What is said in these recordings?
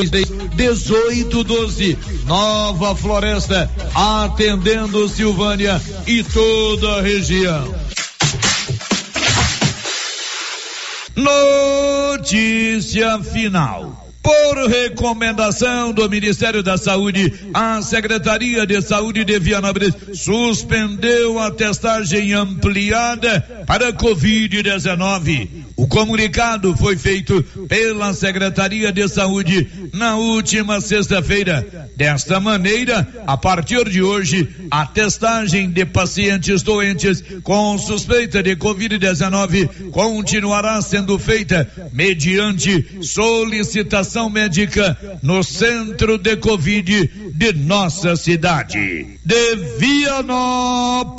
1812. Nova Floresta, atendendo Silvânia e toda a região. Notícia final. Por recomendação do Ministério da Saúde, a Secretaria de Saúde de Vianópolis suspendeu a testagem ampliada para Covid-19. O comunicado foi feito pela Secretaria de Saúde na última sexta-feira. Desta maneira, a partir de hoje, a testagem de pacientes doentes com suspeita de Covid-19 continuará sendo feita mediante solicitação médica no centro de Covid de nossa cidade. De Vianópolis,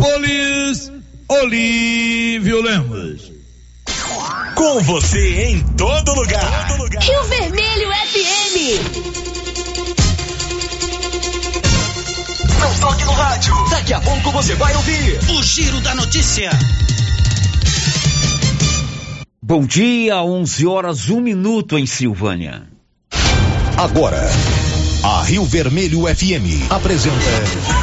Olívio Lemos. Com você em todo lugar. Todo lugar. Rio Vermelho FM. Não toque no rádio. Daqui a pouco você vai ouvir o Giro da Notícia. Bom dia, 11 horas, 1 minuto em Silvânia. Agora, a Rio Vermelho FM apresenta.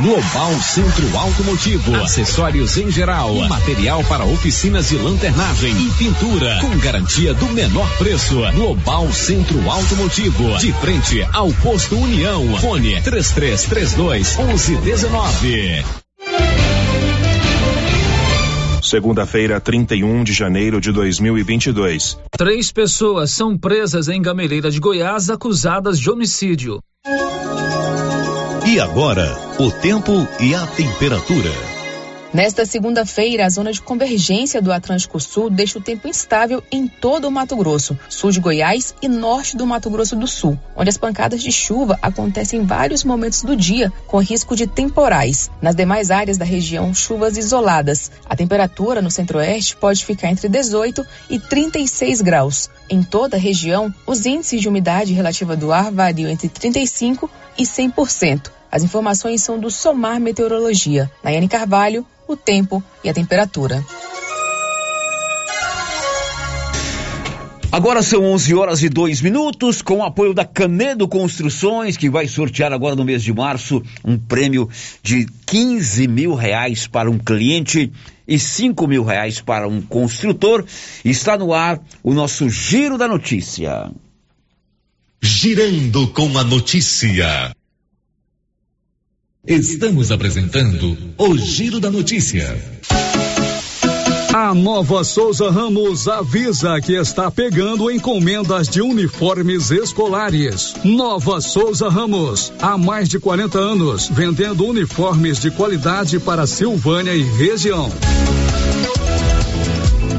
Global Centro Automotivo, acessórios em geral, material para oficinas de lanternagem e pintura, com garantia do menor preço. Global Centro Automotivo, de frente ao posto União. Fone 3332 1119. Segunda-feira, 31 de janeiro de 2022. Três pessoas são presas em Gameleira de Goiás acusadas de homicídio. E agora, o tempo e a temperatura. Nesta segunda-feira, a zona de convergência do Atlântico Sul deixa o tempo instável em todo o Mato Grosso, sul de Goiás e norte do Mato Grosso do Sul, onde as pancadas de chuva acontecem em vários momentos do dia, com risco de temporais. Nas demais áreas da região, chuvas isoladas. A temperatura no centro-oeste pode ficar entre 18 e 36 graus. Em toda a região, os índices de umidade relativa do ar variam entre 35 e 100%. As informações são do Somar Meteorologia. Nayane Carvalho, o tempo e a temperatura. Agora são 11 horas e 2 minutos, com o apoio da Canedo Construções, que vai sortear agora no mês de março um prêmio de 15 mil reais para um cliente e 5 mil reais para um construtor. Está no ar o nosso Giro da Notícia. Girando com a notícia. Estamos apresentando o Giro da Notícia. A Nova Souza Ramos avisa que está pegando encomendas de uniformes escolares. Nova Souza Ramos, há mais de 40 anos, vendendo uniformes de qualidade para Silvânia e região.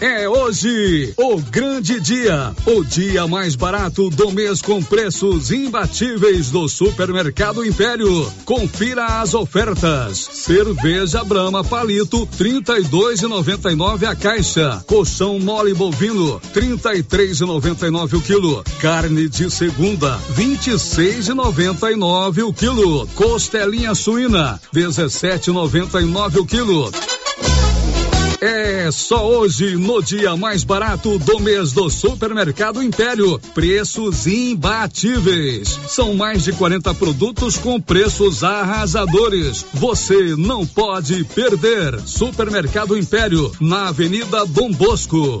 É hoje o grande dia, o dia mais barato do mês com preços imbatíveis do Supermercado Império. Confira as ofertas. Cerveja Brama Palito 32,99 a caixa. Colchão mole bovino 33,99 o quilo. Carne de segunda 26,99 o quilo. Costelinha suína 17,99 o quilo. É só hoje, no dia mais barato do mês do Supermercado Império. Preços imbatíveis. São mais de 40 produtos com preços arrasadores. Você não pode perder. Supermercado Império, na Avenida Dom Bosco.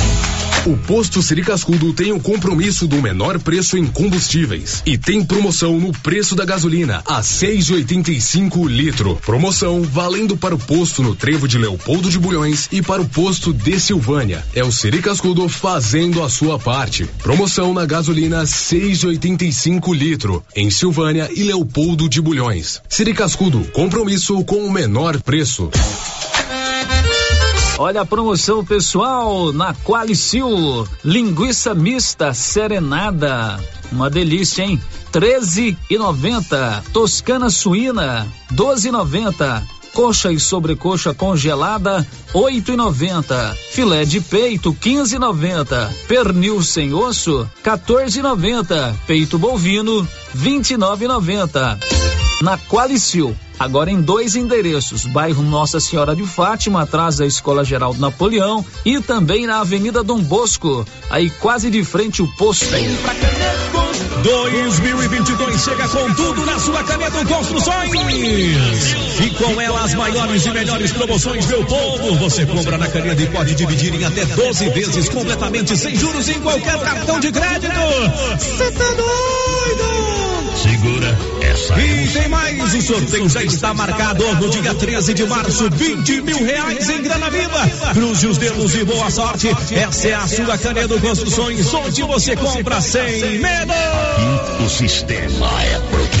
O posto Siri Cascudo tem o compromisso do menor preço em combustíveis e tem promoção no preço da gasolina a 6,85 litro. Promoção valendo para o posto no Trevo de Leopoldo de Bulhões e para o posto de Silvânia. É o Siri Cascudo fazendo a sua parte. Promoção na gasolina 6,85 litro em Silvânia e Leopoldo de Bulhões. Siri Cascudo, compromisso com o menor preço. Olha a promoção pessoal na Qualicil. Linguiça mista serenada. Uma delícia, hein? 13 e 90. Toscana suína, 12 e 90. Coxa e sobrecoxa congelada, 8 e 90. Filé de peito, 15 e 90. Pernil sem osso, 14 e 90. Peito bovino, 29 e 90. Na Qualicil agora em dois endereços: bairro Nossa Senhora de Fátima, atrás da Escola Geral do Napoleão, e também na Avenida Dom Bosco, aí quase de frente o posto. 2022 chega com tudo na sua Canedo Construções. E com ela as maiores e melhores promoções, meu povo. Você compra na Canedo e pode dividir em até 12 vezes completamente sem juros em qualquer cartão de crédito. Você tá doido? Segura essa. E tem mais, o sorteio já está marcado no dia 13 de março, 20 mil reais em grana viva. Cruze os dedos e boa sorte. Essa é a sua Canedo Construções, onde você compra sem medo. O sistema é pronto.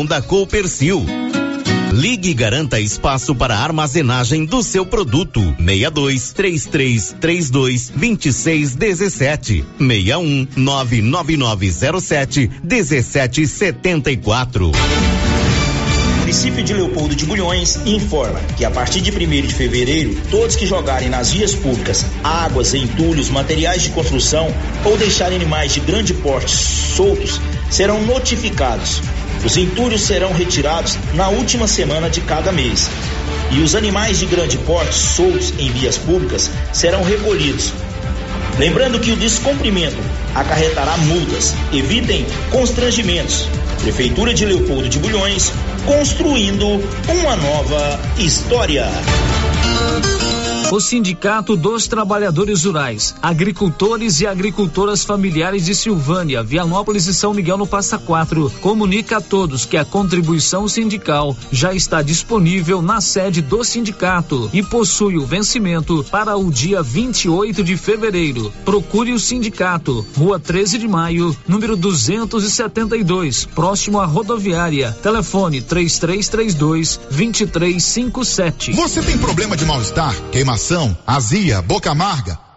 da Copercil. Ligue e garanta espaço para armazenagem do seu produto. 62 3332 2617 61 99907 1774. O município de Leopoldo de Bulhões informa que a partir de 1 de fevereiro, todos que jogarem nas vias públicas águas, entulhos, materiais de construção ou deixarem animais de grande porte soltos serão notificados os entulhos serão retirados na última semana de cada mês. E os animais de grande porte soltos em vias públicas serão recolhidos. Lembrando que o descumprimento acarretará multas. Evitem constrangimentos. Prefeitura de Leopoldo de Bulhões, construindo uma nova história. O Sindicato dos Trabalhadores Rurais, Agricultores e Agricultoras Familiares de Silvânia, Vianópolis e São Miguel no Passa Quatro, comunica a todos que a contribuição sindical já está disponível na sede do sindicato e possui o vencimento para o dia 28 de fevereiro. Procure o sindicato, Rua 13 de Maio, número 272, próximo à rodoviária. Telefone 3332 2357. Você tem problema de mal-estar, queimação? azia, boca amarga,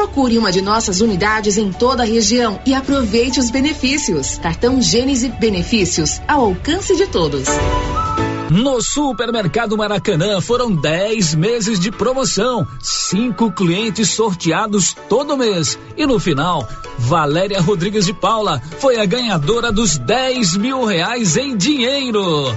Procure uma de nossas unidades em toda a região e aproveite os benefícios. Cartão Gênese Benefícios, ao alcance de todos. No Supermercado Maracanã foram 10 meses de promoção, cinco clientes sorteados todo mês. E no final, Valéria Rodrigues de Paula foi a ganhadora dos 10 mil reais em dinheiro.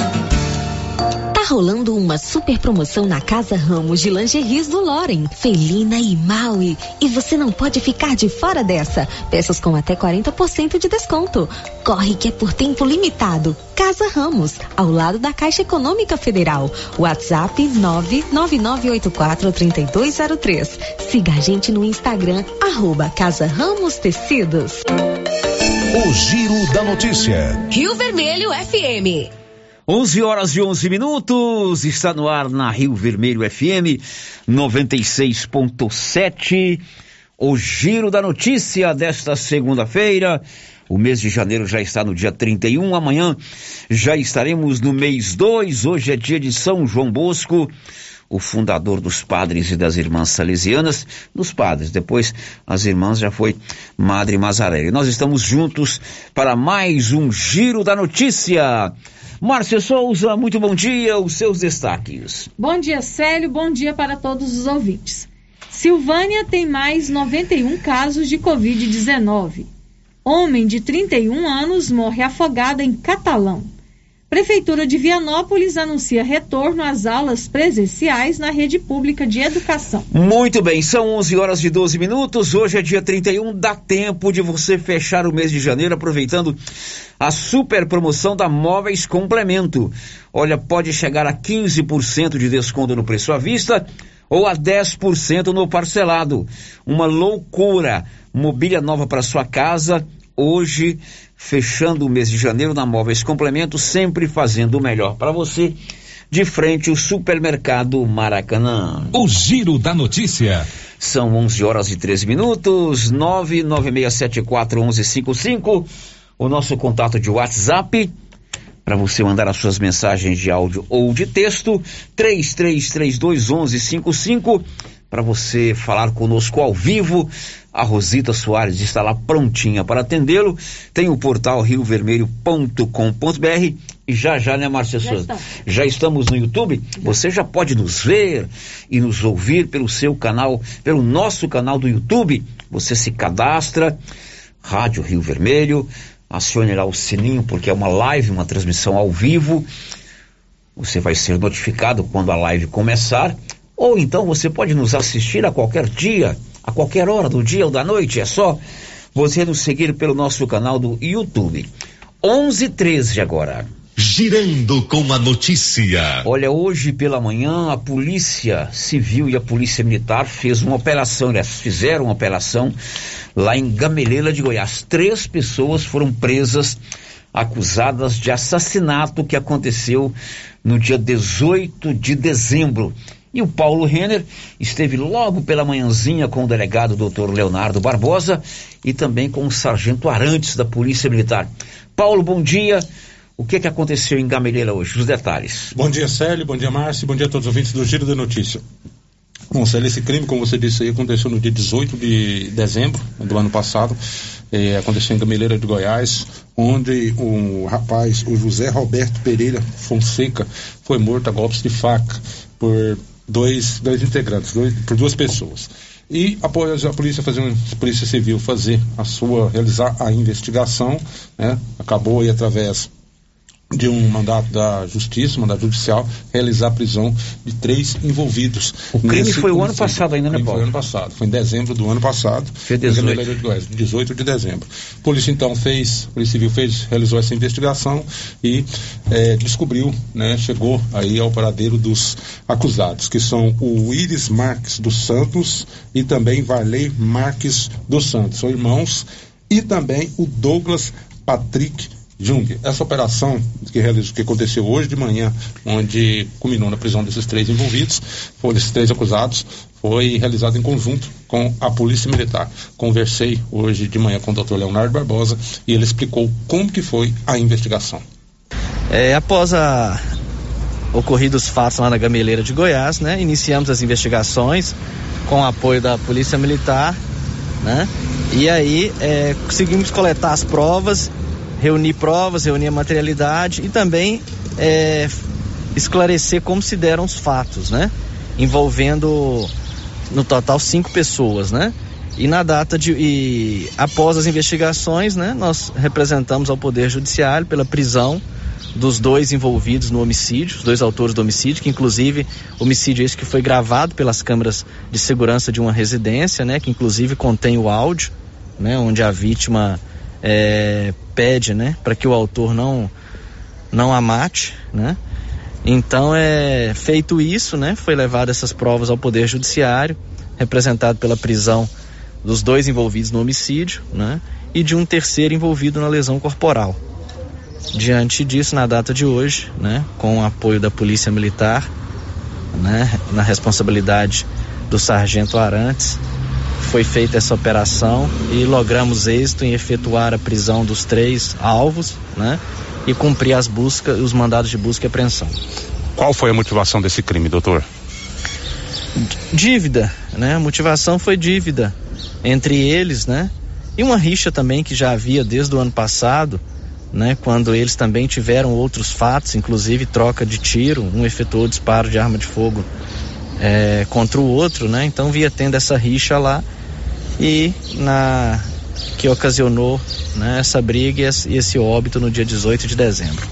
Tá rolando uma super promoção na Casa Ramos de Lingeries do Loren, Felina e Maui. E você não pode ficar de fora dessa. Peças com até 40% de desconto. Corre que é por tempo limitado. Casa Ramos, ao lado da Caixa Econômica Federal. WhatsApp 999843203. Siga a gente no Instagram, arroba Casa Ramos Tecidos. O Giro da Notícia. Rio Vermelho FM. 11 horas e 11 minutos, está no ar na Rio Vermelho FM 96.7. O giro da notícia desta segunda-feira. O mês de janeiro já está no dia 31, amanhã já estaremos no mês 2. Hoje é dia de São João Bosco, o fundador dos padres e das irmãs salesianas, dos padres, depois as irmãs já foi Madre Mazarelli. Nós estamos juntos para mais um giro da notícia. Márcia Souza, muito bom dia, os seus destaques. Bom dia, Célio, bom dia para todos os ouvintes. Silvânia tem mais 91 casos de Covid-19. Homem de 31 anos morre afogado em Catalão. Prefeitura de Vianópolis anuncia retorno às aulas presenciais na rede pública de educação. Muito bem, são 11 horas e 12 minutos. Hoje é dia 31, dá tempo de você fechar o mês de janeiro aproveitando a super promoção da Móveis Complemento. Olha, pode chegar a 15% de desconto no preço à vista ou a 10% no parcelado. Uma loucura! Mobília nova para sua casa hoje, fechando o mês de janeiro na Móveis Complemento, sempre fazendo o melhor para você. De frente o supermercado Maracanã. O Giro da Notícia. São 11 horas e 13 minutos, 996741155. O nosso contato de WhatsApp para você mandar as suas mensagens de áudio ou de texto, 33321155, para você falar conosco ao vivo. A Rosita Soares está lá prontinha para atendê-lo. Tem o portal riovermelho.com.br e já já, né, Márcia Já Souza? Já estamos no YouTube. Você já pode nos ver e nos ouvir pelo seu canal, pelo nosso canal do YouTube. Você se cadastra, Rádio Rio Vermelho, acione lá o sininho, porque é uma live, uma transmissão ao vivo. Você vai ser notificado quando a live começar. Ou então você pode nos assistir a qualquer dia, a qualquer hora do dia ou da noite. É só você nos seguir pelo nosso canal do YouTube. 11:13 agora. Girando com a notícia. Olha, hoje pela manhã a Polícia Civil e a Polícia Militar fez uma operação, fizeram uma operação lá em Gamelela de Goiás. Três pessoas foram presas acusadas de assassinato que aconteceu no dia 18 de dezembro. E o Paulo Renner esteve logo pela manhãzinha com o delegado doutor Leonardo Barbosa e também com o sargento Arantes da Polícia Militar. Paulo, bom dia. O que que aconteceu em Gameleira hoje? Os detalhes. Bom dia, Célio. Bom dia, Márcio. Bom dia a todos os ouvintes do Giro da Notícia. Bom, Célio, esse crime, como você disse aí, aconteceu no dia 18 de dezembro do ano passado. Eh, aconteceu em Gameleira de Goiás, onde o rapaz, o José Roberto Pereira Fonseca, foi morto a golpes de faca por dois, dois integrantes, dois- por duas pessoas. E após a polícia fazer a polícia civil fazer a sua realizar a investigação, né, acabou aí através de um mandato da justiça, mandato judicial, realizar a prisão de três envolvidos. O crime foi o ano passado ainda, né, Paulo? Foi o ano passado, foi em dezembro do ano passado. Foi 18. De Goiás, 18 de dezembro. A polícia então fez, a polícia civil fez, realizou essa investigação e eh, descobriu, né, chegou aí ao paradeiro dos acusados, que são o Iris Marques dos Santos e também Varley Marques dos Santos, são irmãos, e também o Douglas Patrick Jung. Essa operação que, realizou, que aconteceu hoje de manhã, onde culminou na prisão desses três envolvidos, foram desses três acusados, foi realizada em conjunto com a Polícia Militar. Conversei hoje de manhã com o Dr. Leonardo Barbosa e ele explicou como que foi a investigação. É, após a ocorridos fatos lá na Gameleira de Goiás, né, iniciamos as investigações com o apoio da Polícia Militar, né, e aí é, conseguimos coletar as provas reunir provas, reunir a materialidade e também é, esclarecer como se deram os fatos, né? Envolvendo no total cinco pessoas, né? E na data de. E após as investigações, né, nós representamos ao Poder Judiciário pela prisão dos dois envolvidos no homicídio, os dois autores do homicídio, que inclusive homicídio esse que foi gravado pelas câmeras de segurança de uma residência, né, que inclusive contém o áudio, né, onde a vítima é, pede, né, para que o autor não não a mate, né? Então é feito isso, né? Foi levado essas provas ao poder judiciário, representado pela prisão dos dois envolvidos no homicídio, né? E de um terceiro envolvido na lesão corporal. Diante disso, na data de hoje, né, com o apoio da Polícia Militar, né, na responsabilidade do sargento Arantes, foi feita essa operação e logramos êxito em efetuar a prisão dos três alvos, né? E cumprir as buscas, os mandados de busca e apreensão. Qual foi a motivação desse crime, doutor? Dívida, né? A motivação foi dívida entre eles, né? E uma rixa também que já havia desde o ano passado, né? Quando eles também tiveram outros fatos, inclusive troca de tiro, um efetuou disparo de arma de fogo é, contra o outro, né? Então via tendo essa rixa lá e na que ocasionou né, essa briga e esse, óbito no dia 18 de dezembro.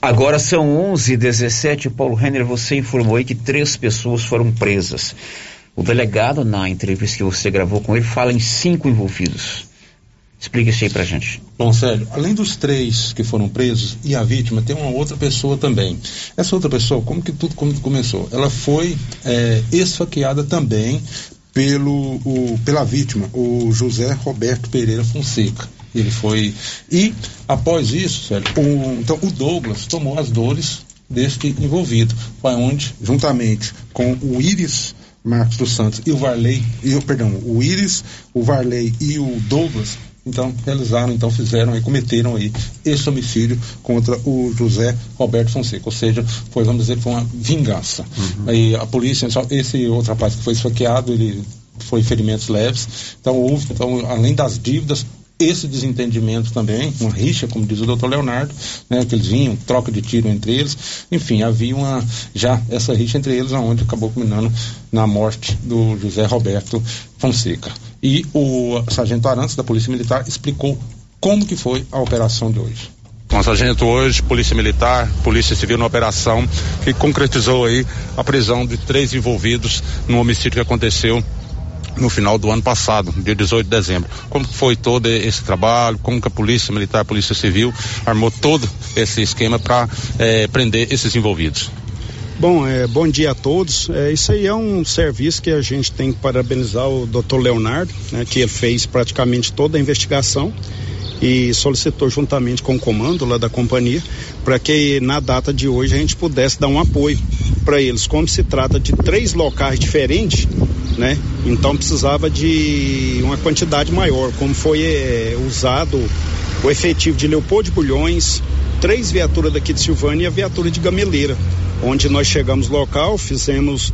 Agora são 11h17. Paulo Renner, você informou aí que três pessoas foram presas. O delegado, na entrevista que você gravou com ele, fala em cinco envolvidos. Explica isso aí pra gente. Bom, Sérgio, além dos três que foram presos e a vítima, tem uma outra pessoa também. Essa outra pessoa, como que tudo como começou? Ela foi é, esfaqueada também pelo, o, pela vítima, o José Roberto Pereira Fonseca. Ele foi. E, após isso, o, então o Douglas tomou as dores deste envolvido. Foi onde, juntamente com o Iris Marcos dos Santos e o Varley, e, perdão, o Iris, o Varley e o Douglas, então realizaram, então fizeram e cometeram aí esse homicídio contra o José Roberto Fonseca, ou seja, foi, vamos dizer, foi uma vingança. Uhum. Aí a polícia, esse outro rapaz que foi esfaqueado, ele foi ferimentos leves, então houve, então, além das dívidas, esse desentendimento também, uma rixa, como diz o doutor Leonardo, né, que eles vinham, troca de tiro entre eles, enfim, havia uma, já essa rixa entre eles, onde acabou culminando na morte do José Roberto Fonseca. E o sargento Arantes, da Polícia Militar, explicou como que foi a operação de hoje. Bom, sargento, hoje, Polícia Militar, Polícia Civil na operação que concretizou aí a prisão de três envolvidos no homicídio que aconteceu no final do ano passado, dia 18 de dezembro. Como foi todo esse trabalho? Como que a Polícia Militar, a Polícia Civil armou todo esse esquema para eh, prender esses envolvidos? Bom, é, bom dia a todos. É, isso aí é um serviço que a gente tem que parabenizar o Dr. Leonardo, né, que ele fez praticamente toda a investigação e solicitou juntamente com o comando lá da companhia para que na data de hoje a gente pudesse dar um apoio para eles. Como se trata de três locais diferentes, né? Então precisava de uma quantidade maior, como foi é, usado o efetivo de Leopoldo de Bulhões, três viaturas daqui de Silvânia e a viatura de Gameleira onde nós chegamos local, fizemos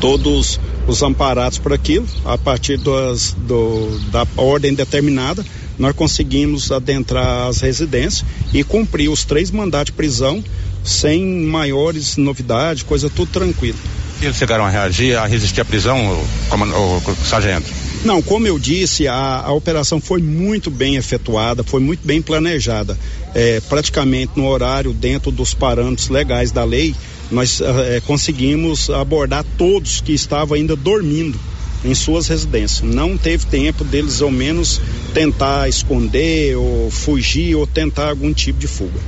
todos os amparados por aquilo, a partir das, do, da ordem determinada, nós conseguimos adentrar as residências e cumprir os três mandatos de prisão sem maiores novidades, coisa tudo tranquilo. Eles chegaram a reagir, a resistir à prisão, o, o, o sargento? Não, como eu disse, a, a, operação foi muito bem efetuada, foi muito bem planejada. É, praticamente no horário, dentro dos parâmetros legais da lei, nós é, conseguimos abordar todos que estavam ainda dormindo em suas residências. Não teve tempo deles, ao menos, tentar esconder ou fugir ou tentar algum tipo de fuga.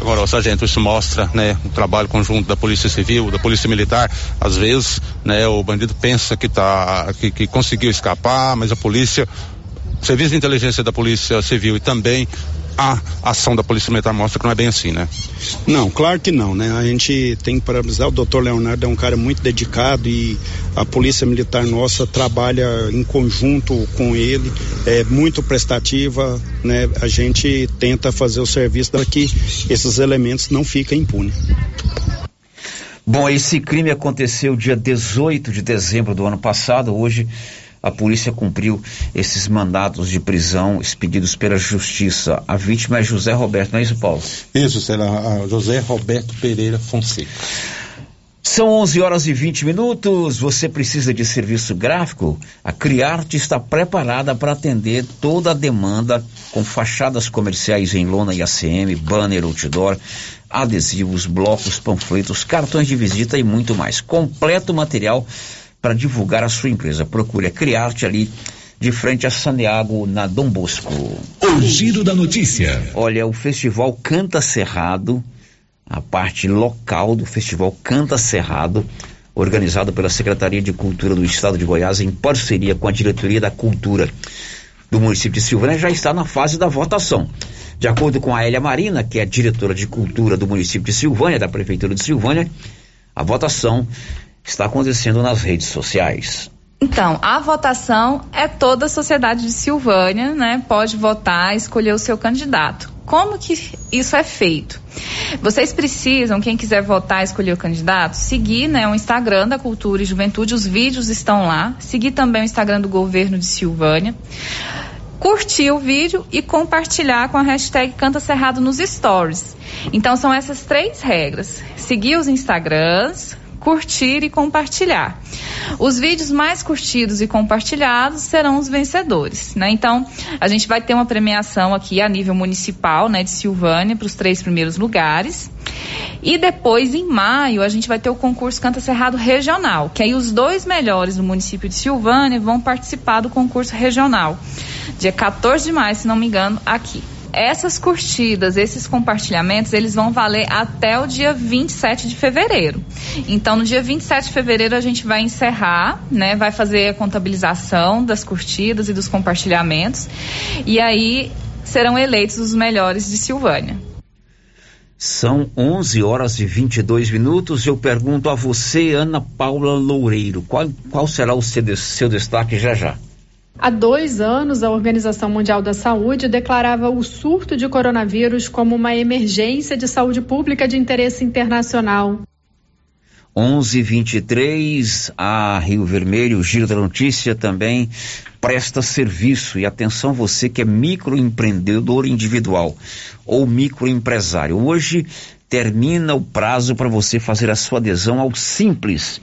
Agora, sargento, isso mostra, né, o trabalho conjunto da Polícia Civil, da Polícia Militar. Às vezes, né, o bandido pensa que tá, que, que conseguiu escapar, mas a polícia, serviço de inteligência da Polícia Civil e também a ação da Polícia Militar mostra que não é bem assim, né? Não, claro que não, né? A gente tem que parabenizar, o doutor Leonardo é um cara muito dedicado e a Polícia Militar nossa trabalha em conjunto com ele, é muito prestativa, né? A gente tenta fazer o serviço para que esses elementos não fiquem impunes. Bom, esse crime aconteceu dia 18 de dezembro do ano passado, hoje a polícia cumpriu esses mandados de prisão expedidos pela justiça. A vítima é José Roberto, não é isso, Paulo? Isso, será José Roberto Pereira Fonseca. São 11 horas e 20 minutos. Você precisa de serviço gráfico? A Criarte está preparada para atender toda a demanda com fachadas comerciais em lona e ACM, banner, outdoor, adesivos, blocos, panfletos, cartões de visita e muito mais. Completo material para divulgar a sua empresa. Procure a Criarte ali de frente a Santiago, na Dom Bosco. O giro da notícia. Olha, o festival Canta Cerrado, a parte local do festival Canta Cerrado, organizado pela Secretaria de Cultura do Estado de Goiás em parceria com a Diretoria da Cultura do município de Silvânia, já está na fase da votação. De acordo com a Elia Marina, que é diretora de cultura do município de Silvânia, da Prefeitura de Silvânia, a votação está acontecendo nas redes sociais. Então, a votação é toda a sociedade de Silvânia, né? Pode votar, escolher o seu candidato. Como que isso é feito? Vocês precisam, quem quiser votar, escolher o candidato, seguir né, o Instagram da Cultura e Juventude, os vídeos estão lá. Seguir também o Instagram do governo de Silvânia. Curtir o vídeo e compartilhar com a hashtag Canta Cerrado nos stories. Então são essas três regras. Seguir os Instagrams, curtir e compartilhar. Os vídeos mais curtidos e compartilhados serão os vencedores, né? Então, a gente vai ter uma premiação aqui a nível municipal, né, de Silvânia para os três primeiros lugares. E depois, em maio, a gente vai ter o concurso Canta Cerrado Regional, que aí os dois melhores do município de Silvânia vão participar do concurso regional. Dia 14 de maio, se não me engano, aqui essas curtidas, esses compartilhamentos, eles vão valer até o dia 27 de fevereiro. Então, no dia 27 de fevereiro, a gente vai encerrar, né? Vai fazer a contabilização das curtidas e dos compartilhamentos. E aí serão eleitos os melhores de Silvânia. São 11 horas e 22 minutos. Eu pergunto a você, Ana Paula Loureiro, qual, qual será o seu, seu destaque já já? Há dois anos, a Organização Mundial da Saúde declarava o surto de coronavírus como uma emergência de saúde pública de interesse internacional. 11:23 a Rio Vermelho, o Giro da Notícia também presta serviço e atenção você que é microempreendedor individual ou microempresário. Hoje termina o prazo para você fazer a sua adesão ao Simples.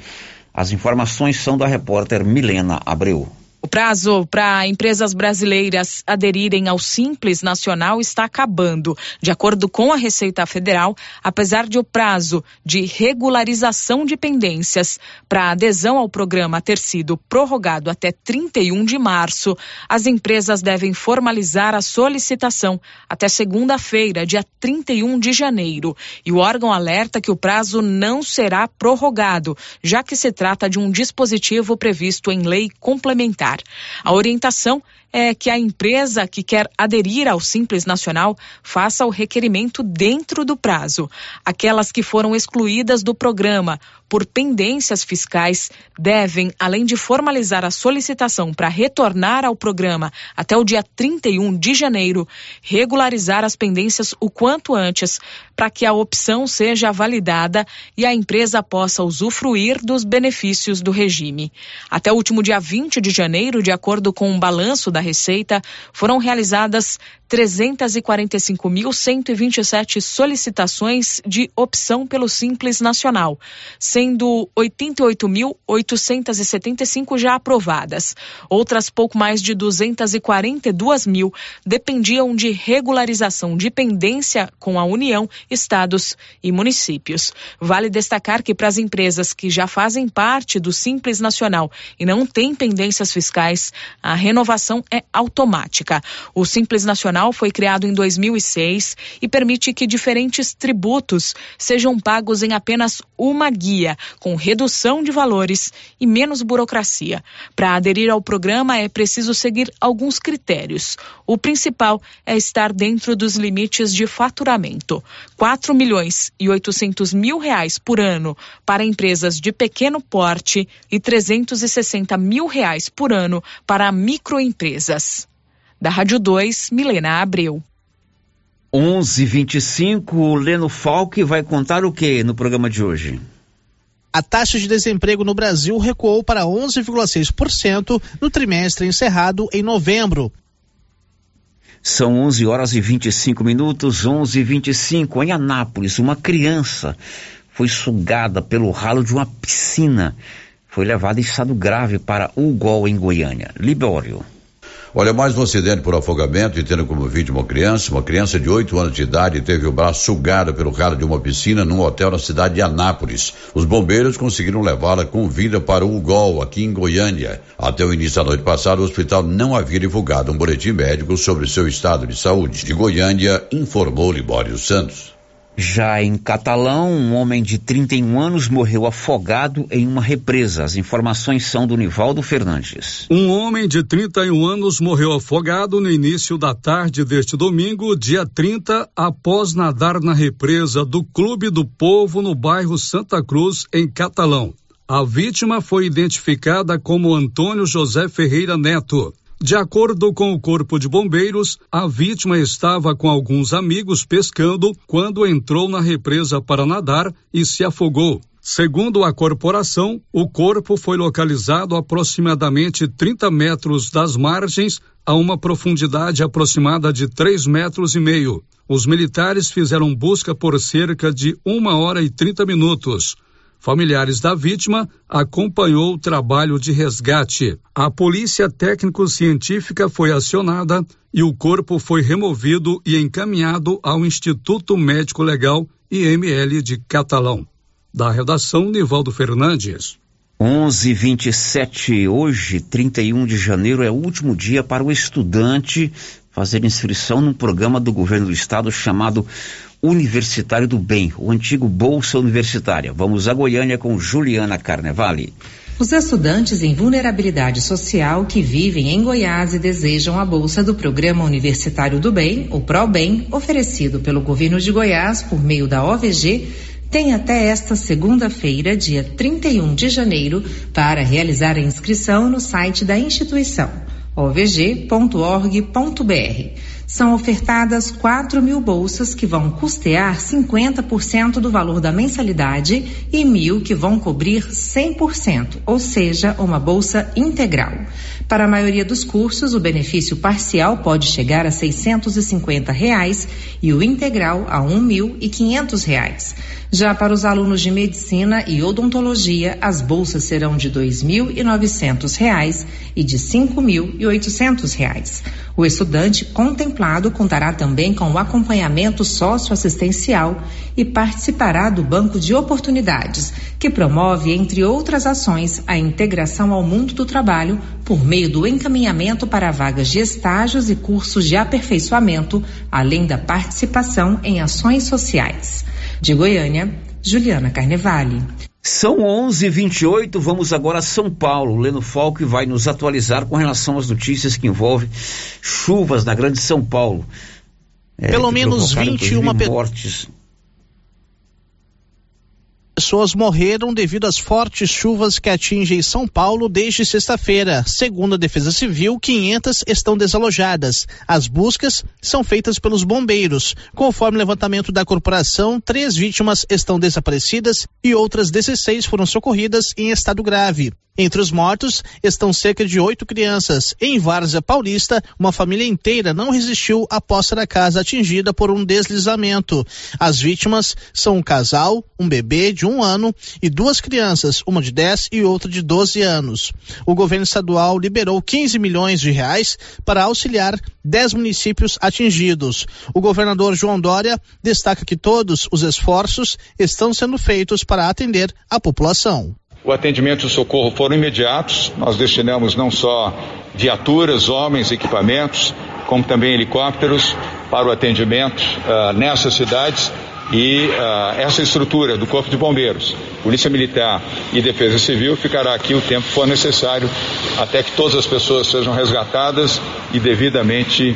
As informações são da repórter Milena Abreu. O prazo para empresas brasileiras aderirem ao Simples Nacional está acabando. De acordo com a Receita Federal, apesar de o prazo de regularização de pendências para adesão ao programa ter sido prorrogado até 31 de março, as empresas devem formalizar a solicitação até segunda-feira, dia 31 de janeiro. E o órgão alerta que o prazo não será prorrogado, já que se trata de um dispositivo previsto em lei complementar. A orientação é que a empresa que quer aderir ao Simples Nacional faça o requerimento dentro do prazo. Aquelas que foram excluídas do programa por pendências fiscais devem, além de formalizar a solicitação para retornar ao programa até o dia 31 de janeiro, regularizar as pendências o quanto antes, para que a opção seja validada e a empresa possa usufruir dos benefícios do regime. Até o último dia 20 de janeiro, de acordo com o um balanço da da Receita, foram realizadas 345.127 solicitações de opção pelo Simples Nacional, sendo 88.875 já aprovadas. Outras pouco mais de 242 mil dependiam de regularização de pendência com a União, estados e municípios. Vale destacar que para as empresas que já fazem parte do Simples Nacional e não têm pendências fiscais, a renovação é automática. O Simples Nacional foi criado em 2006 e permite que diferentes tributos sejam pagos em apenas uma guia, com redução de valores e menos burocracia. Para aderir ao programa é preciso seguir alguns critérios. O principal é estar dentro dos limites de faturamento. 4 milhões e 800 mil reais por ano para empresas de pequeno porte e 360 mil reais por ano para microempresas. Da Rádio 2, Milena Abreu. 11:25 Leno Falck vai contar o que no programa de hoje? A taxa de desemprego no Brasil recuou para 11,6% no trimestre encerrado em novembro. São 11 horas e 25 minutos, 11 e 25 Em Anápolis, uma criança foi sugada pelo ralo de uma piscina. Foi levada em estado grave para Ugol, em Goiânia. Libório. Olha, mais um acidente por afogamento e tendo como vítima uma criança. Uma criança de 8 anos de idade teve o braço sugado pelo ralo de uma piscina num hotel na cidade de Anápolis. Os bombeiros conseguiram levá-la com vida para o Ugol, aqui em Goiânia. Até o início da noite passada, o hospital não havia divulgado um boletim médico sobre seu estado de saúde. De Goiânia, informou Libório Santos. Já em Catalão, um homem de 31 anos morreu afogado em uma represa. As informações são do Nivaldo Fernandes. Um homem de 31 anos morreu afogado no início da tarde deste domingo, dia 30, após nadar na represa do Clube do Povo no bairro Santa Cruz, em Catalão. A vítima foi identificada como Antônio José Ferreira Neto. De acordo com o Corpo de Bombeiros, a vítima estava com alguns amigos pescando quando entrou na represa para nadar e se afogou. Segundo a corporação, o corpo foi localizado a aproximadamente 30 metros das margens, a uma profundidade aproximada de 3 metros e meio. Os militares fizeram busca por cerca de uma hora e 30 minutos. Familiares da vítima acompanhou o trabalho de resgate. A polícia técnico-científica foi acionada e o corpo foi removido e encaminhado ao Instituto Médico Legal IML de Catalão. Da redação, Nivaldo Fernandes. 11:27 hoje, 31 de janeiro, é o último dia para o estudante fazer inscrição num programa do governo do estado chamado Universitário do Bem, o antigo Bolsa Universitária. Vamos a Goiânia com Juliana Carnevale. Os estudantes em vulnerabilidade social que vivem em Goiás e desejam a bolsa do Programa Universitário do Bem, o ProBem, oferecido pelo governo de Goiás por meio da OVG, têm até esta segunda-feira, dia 31 de janeiro, para realizar a inscrição no site da instituição ovg.org.br. São ofertadas 4 mil bolsas que vão custear 50% do valor da mensalidade e mil que vão cobrir 100%, ou seja, uma bolsa integral. Para a maioria dos cursos, o benefício parcial pode chegar a 650 reais e o integral a e quinhentos reais. Já para os alunos de medicina e odontologia, as bolsas serão de dois mil e novecentos reais de oitocentos reais. O estudante contemplado contará também com o acompanhamento socioassistencial e participará do Banco de Oportunidades, que promove, entre outras ações, a integração ao mundo do trabalho por meio do encaminhamento para vagas de estágios e cursos de aperfeiçoamento, além da participação em ações sociais. De Goiânia, Juliana Carnevale. São 11:28. Vamos agora a São Paulo. Leno Falco vai nos atualizar com relação às notícias que envolvem chuvas na Grande São Paulo. É, Pelo menos 21 mortes. Pessoas morreram devido às fortes chuvas que atingem São Paulo desde sexta-feira. Segundo a Defesa Civil, 500 estão desalojadas. As buscas são feitas pelos bombeiros. Conforme o levantamento da corporação, três vítimas estão desaparecidas e outras 16 foram socorridas em estado grave. Entre os mortos estão cerca de oito crianças. Em Várzea Paulista, uma família inteira não resistiu à poça da casa atingida por um deslizamento. As vítimas são um casal, um bebê de um ano e duas crianças, uma de 10 e outra de 12 anos. O governo estadual liberou 15 milhões de reais para auxiliar 10 municípios atingidos. O governador João Dória destaca que todos os esforços estão sendo feitos para atender a população. O atendimento e o socorro foram imediatos. Nós destinamos não só viaturas, homens, equipamentos, como também helicópteros para o atendimento uh, nessas cidades e uh, essa estrutura do Corpo de Bombeiros, Polícia Militar e Defesa Civil ficará aqui o tempo que for necessário até que todas as pessoas sejam resgatadas e devidamente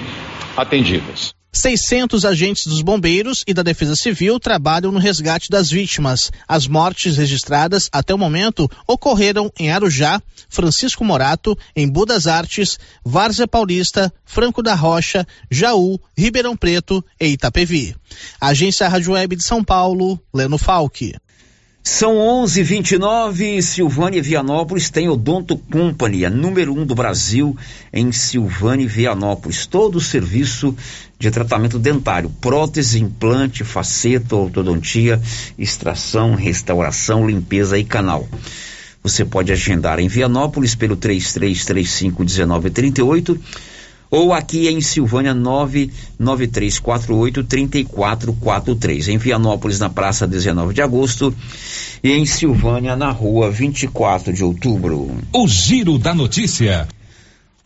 atendidas. 600 agentes dos bombeiros e da Defesa Civil trabalham no resgate das vítimas. As mortes registradas até o momento ocorreram em Arujá, Francisco Morato, em Budas Artes, Várzea Paulista, Franco da Rocha, Jaú, Ribeirão Preto e Itapevi. Agência Rádio Web de São Paulo, Leno Falque. São 11:29 Silvânia Vianópolis tem Odonto Company, a número um do Brasil em Silvânia Vianópolis. Todo o serviço de tratamento dentário, prótese, implante, faceta, ortodontia, extração, restauração, limpeza e canal. Você pode agendar em Vianópolis pelo 3335 1938 ou aqui em Silvânia 99348 3443. Em Vianópolis, na Praça 19 de Agosto e em Silvânia, na Rua 24 de Outubro. O Giro da Notícia.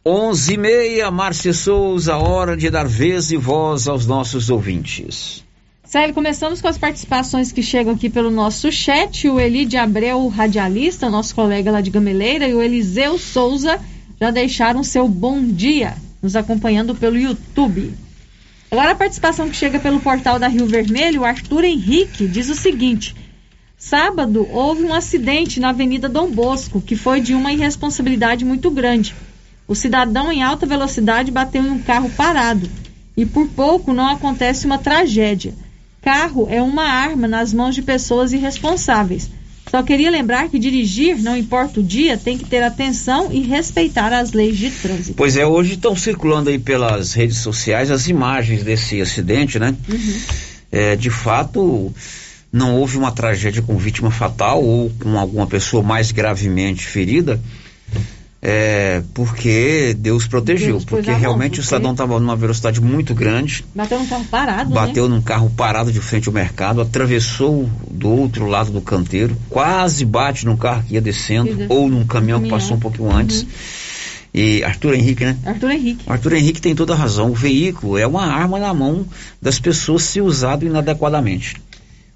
11 e meia, Márcia Souza, hora de dar vez e voz aos nossos ouvintes. Célio, começamos com as participações que chegam aqui pelo nosso chat. O Eli de Abreu, radialista, nosso colega lá de Gameleira, e o Eliseu Souza já deixaram seu bom dia nos acompanhando pelo YouTube. Agora a participação que chega pelo portal da Rio Vermelho, Arthur Henrique diz o seguinte: Sábado houve um acidente na Avenida Dom Bosco, que foi de uma irresponsabilidade muito grande. O cidadão em alta velocidade bateu em um carro parado e por pouco não acontece uma tragédia. Carro é uma arma nas mãos de pessoas irresponsáveis. Só queria lembrar que dirigir, não importa o dia, tem que ter atenção e respeitar as leis de trânsito. Pois é, hoje estão circulando aí pelas redes sociais as imagens desse acidente, né? Uhum. É, de fato, não houve uma tragédia com vítima fatal ou com alguma pessoa mais gravemente ferida é, porque Deus protegeu, Deus porque realmente porque... o cidadão estava numa velocidade muito grande. Bateu num carro parado, Bateu né? num carro parado de frente ao mercado, atravessou do outro lado do canteiro, quase bate num carro que ia descendo, ou num caminhão, que passou um pouquinho antes. Uhum. E Arthur Henrique, né? Arthur Henrique. Arthur Henrique tem toda a razão. O veículo é uma arma na mão das pessoas se usado inadequadamente.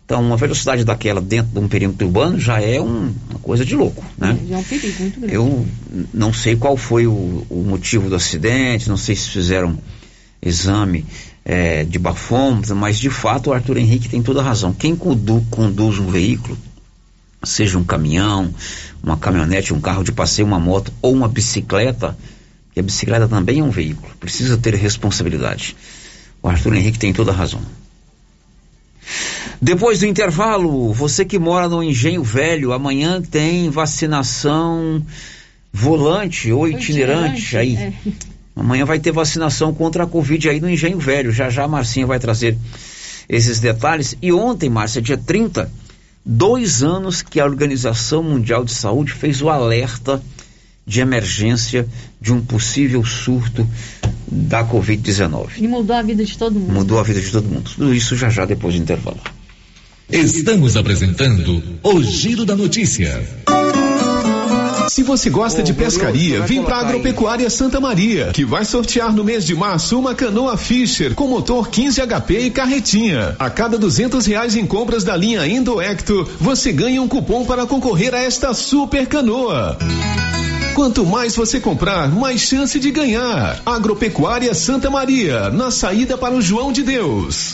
Então, uma velocidade daquela dentro de um perímetro urbano já é um, uma coisa de louco, né? É, já é um perigo muito grande. Eu não sei qual foi o, o motivo do acidente, não sei se fizeram exame é, de bafômetro, mas de fato o Arthur Henrique tem toda a razão. Quem condu, conduz um veículo, seja um caminhão, uma caminhonete, um carro de passeio, uma moto ou uma bicicleta, que a bicicleta também é um veículo, precisa ter responsabilidade. O Arthur Henrique tem toda a razão. Depois do intervalo, você que mora no Engenho Velho, amanhã tem vacinação volante ou itinerante, itinerante aí. É. Amanhã vai ter vacinação contra a Covid aí no Engenho Velho. Já já a Marcinha vai trazer esses detalhes. E ontem, Márcia, dia 30, dois anos que a Organização Mundial de Saúde fez o alerta de emergência de um possível surto da Covid-19. E mudou a vida de todo mundo. Mudou a vida de todo mundo. Tudo isso já já depois do intervalo. Estamos apresentando o Giro da Notícia. Se você gosta de pescaria, vem para Agropecuária Santa Maria, que vai sortear no mês de março uma canoa Fisher com motor 15 HP e carretinha. A cada duzentos reais em compras da linha Indoecto, você ganha um cupom para concorrer a esta super canoa. Quanto mais você comprar, mais chance de ganhar. Agropecuária Santa Maria, na saída para o João de Deus.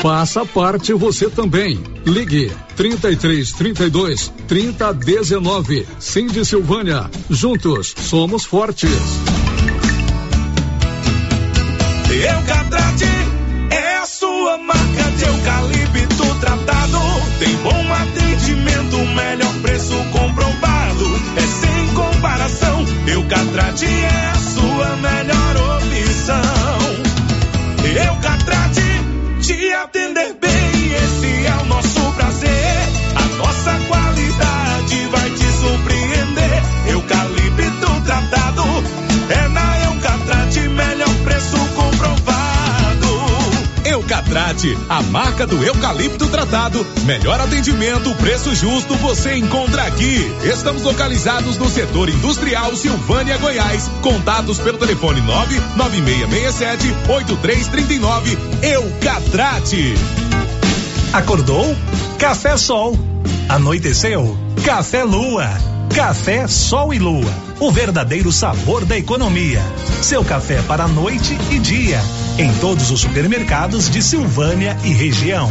Faça parte você também. Ligue 33 32 30 19. Cindy Silvânia. Juntos somos fortes. Eucatrate é a sua marca de eucalipto tratado. Tem bom atendimento, melhor preço comprovado. É sem comparação. Eucatrate é a Eucatrate, a marca do eucalipto tratado. Melhor atendimento, preço justo você encontra aqui. Estamos localizados no setor industrial Silvânia, Goiás. Contatos pelo telefone 99667 8339. Eucatrate. Acordou? Café Sol. Anoiteceu? Café Lua. Café Sol e Lua. O verdadeiro sabor da economia. Seu café para noite e dia. Em todos os supermercados de Silvânia e região.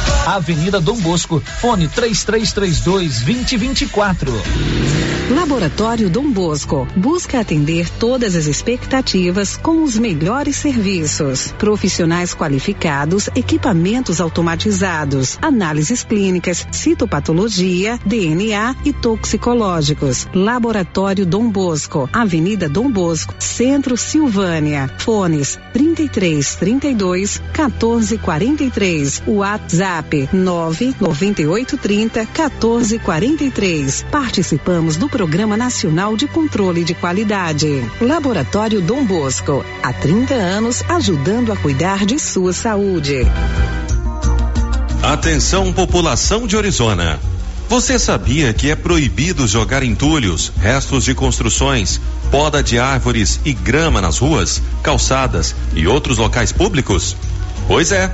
Avenida Dom Bosco, fone 3332 2024. Laboratório Dom Bosco busca atender todas as expectativas com os melhores serviços. Profissionais qualificados, equipamentos automatizados, análises clínicas, citopatologia, DNA e toxicológicos. Laboratório Dom Bosco, Avenida Dom Bosco, Centro Silvânia. Fones 33 32 14 43. WhatsApp 99830 14 43. Participamos do Programa Nacional de Controle de Qualidade. Laboratório Dom Bosco, há 30 anos ajudando a cuidar de sua saúde. Atenção, população de Orizona. Você sabia que é proibido jogar entulhos, restos de construções, poda de árvores e grama nas ruas, calçadas e outros locais públicos? Pois é.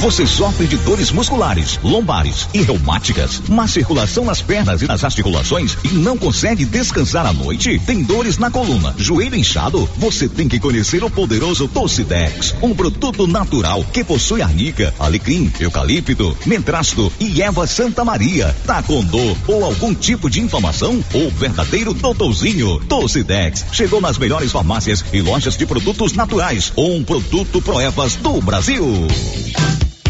Você sofre de dores musculares, lombares e reumáticas, má circulação nas pernas e nas articulações e não consegue descansar à noite? Tem dores na coluna, joelho inchado? Você tem que conhecer o poderoso Tocidex, um produto natural que possui arnica, alecrim, eucalipto, mentrasto e erva Santa Maria. Tá com dor ou algum tipo de inflamação? O verdadeiro doutorzinho Tocidex chegou nas melhores farmácias e lojas de produtos naturais. Um produto Proevas do Brasil.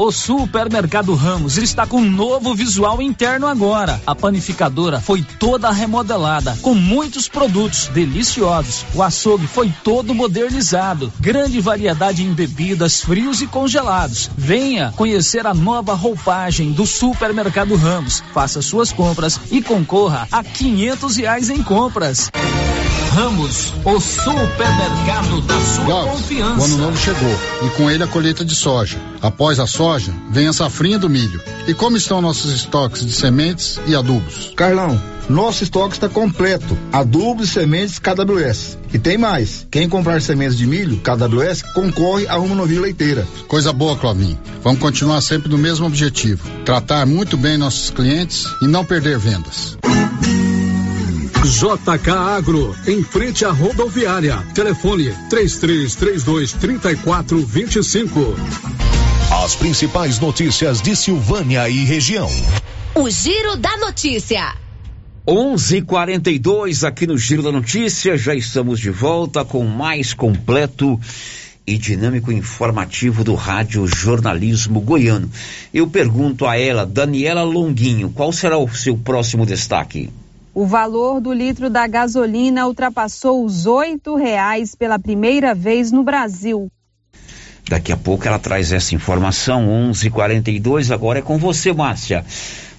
O Supermercado Ramos está com um novo visual interno agora. A panificadora foi toda remodelada, com muitos produtos deliciosos. O açougue foi todo modernizado. Grande variedade em bebidas, frios e congelados. Venha conhecer a nova roupagem do Supermercado Ramos. Faça suas compras e concorra a quinhentos reais em compras. Ramos, o supermercado da sua confiança. o ano novo chegou e com ele a colheita de soja. Após a soja, vem a safrinha do milho. E como estão nossos estoques de sementes e adubos? Carlão, nosso estoque está completo. Adubos e sementes KWS. E tem mais. Quem comprar sementes de milho KWS concorre a uma novilha leiteira. Coisa boa, Clovinho. Vamos continuar sempre no mesmo objetivo: tratar muito bem nossos clientes e não perder vendas. JK Agro, em frente à rodoviária. Telefone 3332 3425. As principais notícias de Silvânia e região. O Giro da Notícia. 11:42 aqui no Giro da Notícia, já estamos de volta com o mais completo e dinâmico informativo do Rádio Jornalismo Goiano. Eu pergunto a ela, Daniela Longuinho, qual será o seu próximo destaque? O valor do litro da gasolina ultrapassou os oito reais pela primeira vez no Brasil. Daqui a pouco ela traz essa informação, 11:42. Agora é com você, Márcia.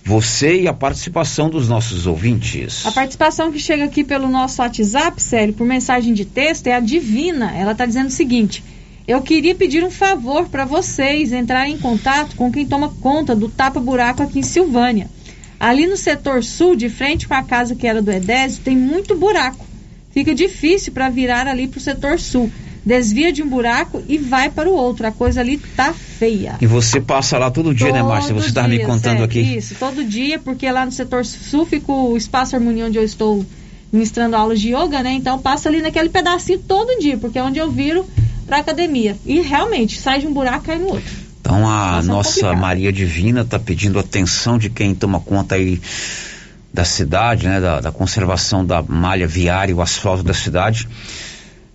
Você e a participação dos nossos ouvintes. A participação que chega aqui pelo nosso WhatsApp, sério, por mensagem de texto, é a Divina. Ela está dizendo o seguinte: Eu queria pedir um favor para vocês entrarem em contato com quem toma conta do tapa-buraco aqui em Silvânia. Ali no setor sul, de frente com a casa que era do Edésio, tem muito buraco. Fica difícil para virar ali para o setor sul. Desvia de um buraco e vai para o outro. A coisa ali tá feia. E você passa lá todo dia, né, Márcia? Você estava me contando sério, aqui. Isso, todo dia, porque lá no setor sul fica o espaço harmonia onde eu estou ministrando aulas de yoga, né? Então passa ali naquele pedacinho todo dia, porque é onde eu viro para academia. E realmente sai de um buraco e cai no outro. Então a Nossa, é nossa. Maria Divina está pedindo atenção de quem toma conta aí da cidade, né? Da, da conservação da malha viária, o asfalto da cidade.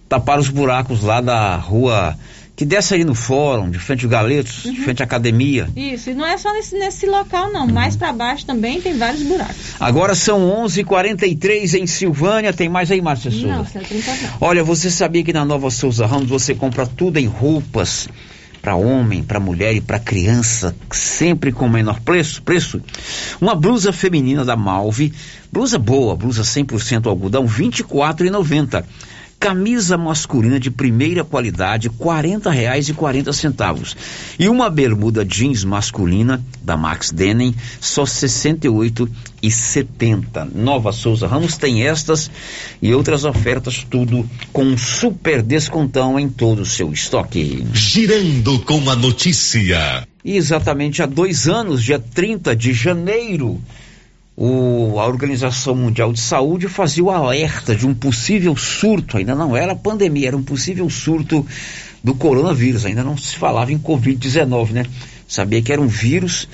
Tapar os buracos lá da rua que desce ali no fórum, de frente ao Galetos, de frente à academia. Isso, e não é só nesse, nesse local, não. Mais para baixo também tem vários buracos. Agora são 11:43 em Silvânia. Tem mais aí, Márcia Souza? Não, você tem que Olha, você sabia que na Nova Souza Ramos você compra tudo em roupas, para homem, para mulher e para criança, sempre com menor preço, preço. Uma blusa feminina da Malve, blusa boa, blusa 100% algodão, R$ 24,90. Camisa masculina de primeira qualidade, R$ 40,40. E uma bermuda jeans masculina da Max Denim, só R$ 68,70. Nova Souza Ramos tem estas e outras ofertas, tudo com um super descontão em todo o seu estoque. Girando com a notícia. E exatamente há dois anos, dia 30 de janeiro, o, a Organização Mundial de Saúde fazia o alerta de um possível surto, ainda não era pandemia, era um possível surto do coronavírus, ainda não se falava em Covid-19, né? Sabia que era um vírus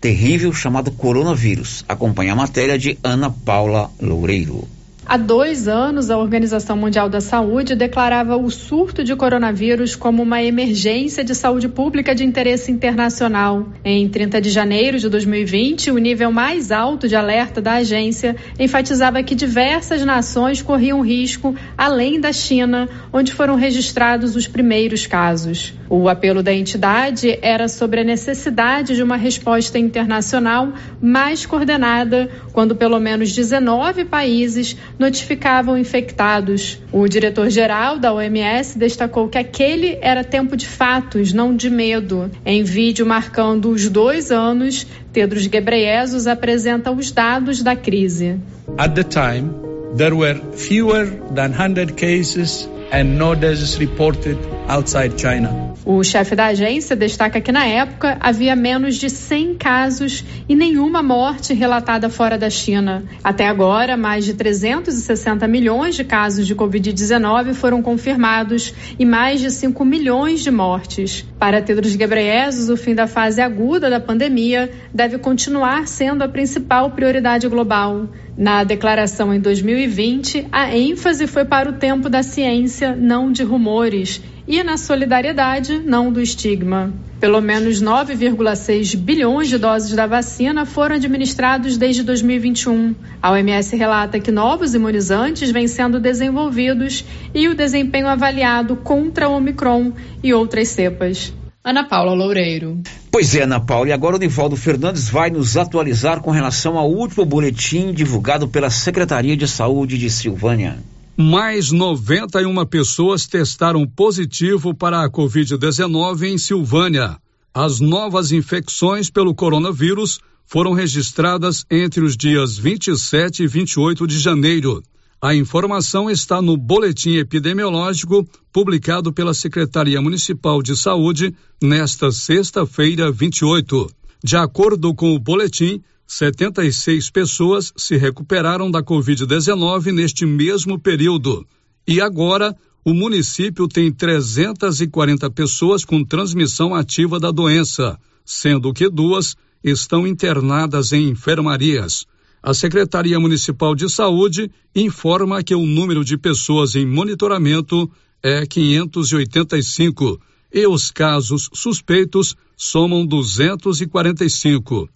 terrível chamado coronavírus. Acompanhe a matéria de Ana Paula Loureiro. Há dois anos, a Organização Mundial da Saúde declarava o surto de coronavírus como uma emergência de saúde pública de interesse internacional. Em 30 de janeiro de 2020, o nível mais alto de alerta da agência enfatizava que diversas nações corriam risco, além da China, onde foram registrados os primeiros casos. O apelo da entidade era sobre a necessidade de uma resposta internacional mais coordenada, quando pelo menos 19 países notificavam infectados. O diretor-geral da OMS destacou que aquele era tempo de fatos, não de medo. Em vídeo marcando os dois anos, Tedros Ghebreyesus apresenta os dados da crise. At the time, there were fewer than 100 cases and no deaths reported outside China. O chefe da agência destaca que na época havia menos de 100 casos e nenhuma morte relatada fora da China. Até agora, mais de 360 milhões de casos de Covid-19 foram confirmados e mais de 5 milhões de mortes. Para Tedros Ghebreyesus, o fim da fase aguda da pandemia deve continuar sendo a principal prioridade global. Na declaração em 2020, a ênfase foi para o tempo da ciência, não de rumores e na solidariedade, não do estigma. Pelo menos 9,6 bilhões de doses da vacina foram administrados desde 2021. A OMS relata que novos imunizantes vêm sendo desenvolvidos e o desempenho avaliado contra o Omicron e outras cepas. Ana Paula Loureiro. Pois é, Ana Paula, e agora o Nivaldo Fernandes vai nos atualizar com relação ao último boletim divulgado pela Secretaria de Saúde de Silvânia. Mais 91 pessoas testaram positivo para a Covid-19 em Silvânia. As novas infecções pelo coronavírus foram registradas entre os dias 27 e 28 de janeiro. A informação está no boletim epidemiológico publicado pela Secretaria Municipal de Saúde nesta sexta-feira, 28. De acordo com o boletim, 76 pessoas se recuperaram da Covid-19 neste mesmo período. E agora, o município tem 340 pessoas com transmissão ativa da doença, sendo que duas estão internadas em enfermarias. A Secretaria Municipal de Saúde informa que o número de pessoas em monitoramento é 585 e os casos suspeitos somam 245.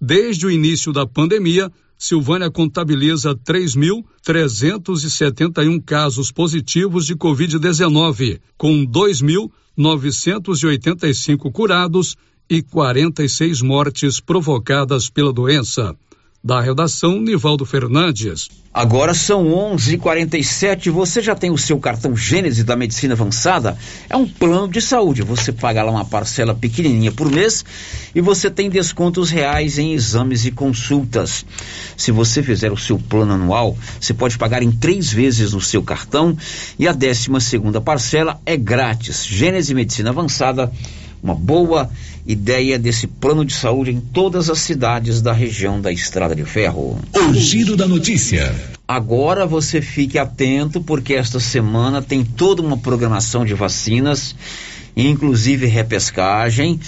Desde o início da pandemia, Silvânia contabiliza 3.371 casos positivos de Covid-19, com 2.985 curados e 46 mortes provocadas pela doença. Da redação, Nivaldo Fernandes. Agora são 11:47. Você já tem o seu cartão Gênese da Medicina Avançada? É um plano de saúde. Você paga lá uma parcela pequenininha por mês e você tem descontos reais em exames e consultas. Se você fizer o seu plano anual, você pode pagar em três vezes no seu cartão e a décima segunda parcela é grátis. Gênese Medicina Avançada, uma boa ideia desse plano de saúde em todas as cidades da região da Estrada de Ferro. O giro da notícia. Agora você fique atento porque esta semana tem toda uma programação de vacinas, inclusive repescagem.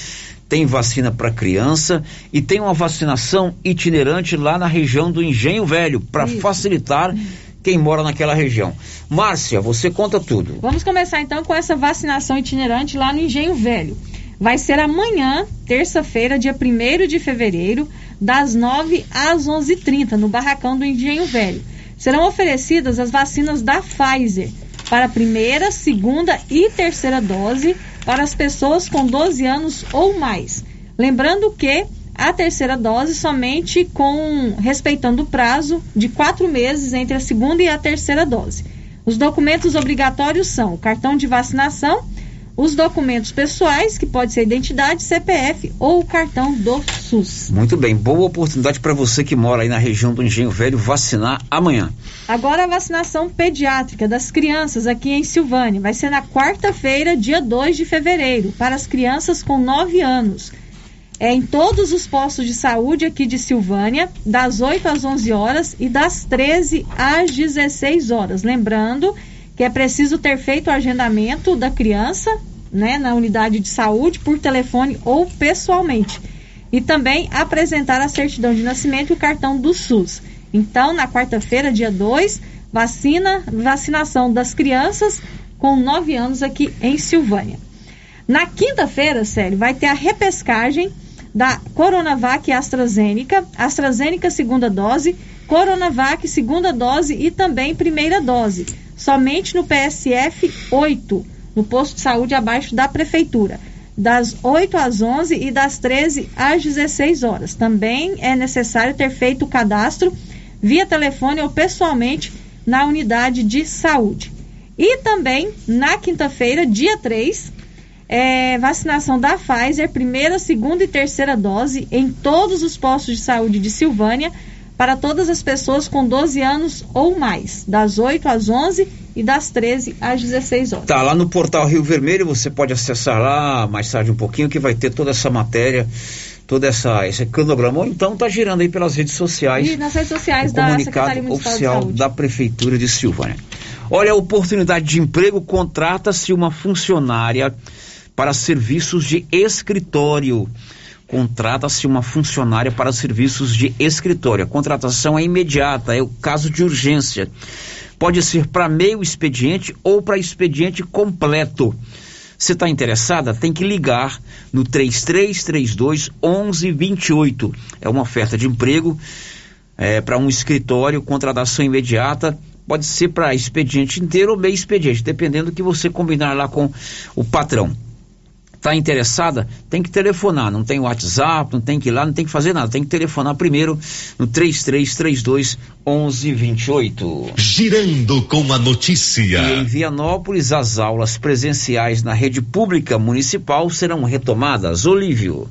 Tem vacina para criança e tem uma vacinação itinerante lá na região do Engenho Velho para facilitar quem mora naquela região. Márcia, você conta tudo. Vamos começar então com essa vacinação itinerante lá no Engenho Velho vai ser amanhã, terça-feira, dia 1 de fevereiro, das 9 às 11h30, no Barracão do Engenho Velho. Serão oferecidas as vacinas da Pfizer. para a primeira, segunda e terceira dose para as pessoas com 12 anos ou mais. Lembrando que a terceira dose somente com respeitando o prazo de quatro meses entre a segunda e a terceira dose. Os documentos obrigatórios são o cartão de vacinação, os documentos pessoais, que pode ser identidade, CPF ou o cartão do SUS. Muito bem, boa oportunidade para você que mora aí na região do Engenho Velho vacinar amanhã. Agora a vacinação pediátrica das crianças aqui em Silvânia vai ser na quarta-feira, dia 2 de fevereiro, para as crianças com 9 anos. É em todos os postos de saúde aqui de Silvânia, das 8 às 11 horas e das 13 às 16 horas. Lembrando que é preciso ter feito o agendamento da criança, né, na unidade de saúde, por telefone ou pessoalmente. E também apresentar a certidão de nascimento e o cartão do SUS. Então, na quarta-feira, dia 2, vacina, vacinação das crianças com 9 anos aqui em Silvânia. Na quinta-feira, sério, vai ter a repescagem da Coronavac AstraZeneca, AstraZeneca segunda dose, Coronavac segunda dose e também primeira dose somente no PSF 8, no posto de saúde abaixo da prefeitura, das 8 às 11 e das 13 às 16 horas. Também é necessário ter feito o cadastro via telefone ou pessoalmente na unidade de saúde. E também na quinta-feira, dia 3, é, vacinação da Pfizer, primeira, segunda e terceira dose em todos os postos de saúde de Silvânia para todas as pessoas com 12 anos ou mais, das 8 às 11 e das 13 às 16 horas. Tá lá no portal Rio Vermelho, você pode acessar lá mais tarde um pouquinho que vai ter toda essa matéria, toda essa esse cronograma, ou então tá girando aí pelas redes sociais. E nas redes sociais o da comunicado oficial da prefeitura de Silvânia. Olha, a oportunidade de emprego contrata-se uma funcionária para serviços de escritório contrata-se uma funcionária para serviços de escritório. A contratação é imediata, é o caso de urgência. Pode ser para meio expediente ou para expediente completo. Se está interessada, tem que ligar no 3332 1128. É uma oferta de emprego é, para um escritório, contratação imediata. Pode ser para expediente inteiro ou meio expediente, dependendo do que você combinar lá com o patrão está interessada, tem que telefonar, não tem WhatsApp, não tem que ir lá, não tem que fazer nada, tem que telefonar primeiro no 3332 1128. Girando com a notícia. E em Vianópolis, as aulas presenciais na rede pública municipal serão retomadas. Olívio.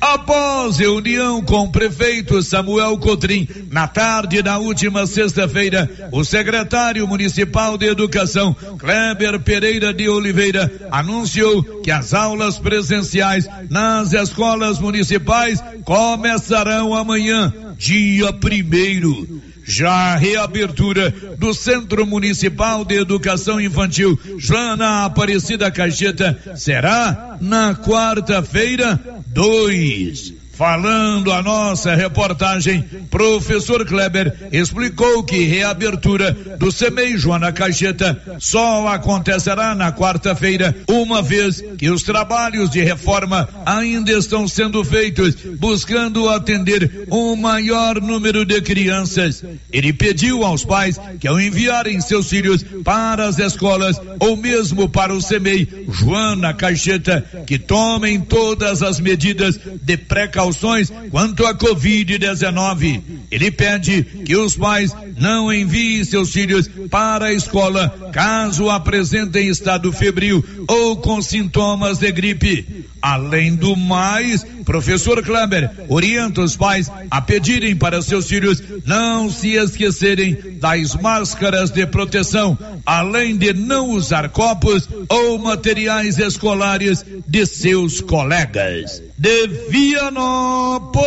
Após reunião com o prefeito Samuel Cotrim, na tarde da última sexta-feira, o secretário municipal de Educação, Kleber Pereira de Oliveira, anunciou que as aulas presenciais nas escolas municipais começarão amanhã, dia primeiro. Já a reabertura do Centro Municipal de Educação Infantil Joana Aparecida Caixeta será na quarta-feira, 2. Falando a nossa reportagem, professor Kleber explicou que reabertura do CEMEI Joana Caixeta só acontecerá na quarta-feira, uma vez que os trabalhos de reforma ainda estão sendo feitos, buscando atender um maior número de crianças. Ele pediu aos pais que ao enviarem seus filhos para as escolas ou mesmo para o CEMEI Joana Caixeta, que tomem todas as medidas de precaução precauções quanto à Covid-19. Ele pede que os pais não enviem seus filhos para a escola caso apresentem estado febril ou com sintomas de gripe. Além do mais, professor Klammer orienta os pais a pedirem para seus filhos não se esquecerem das máscaras de proteção, além de não usar copos ou materiais escolares de seus colegas. De Vianópolis,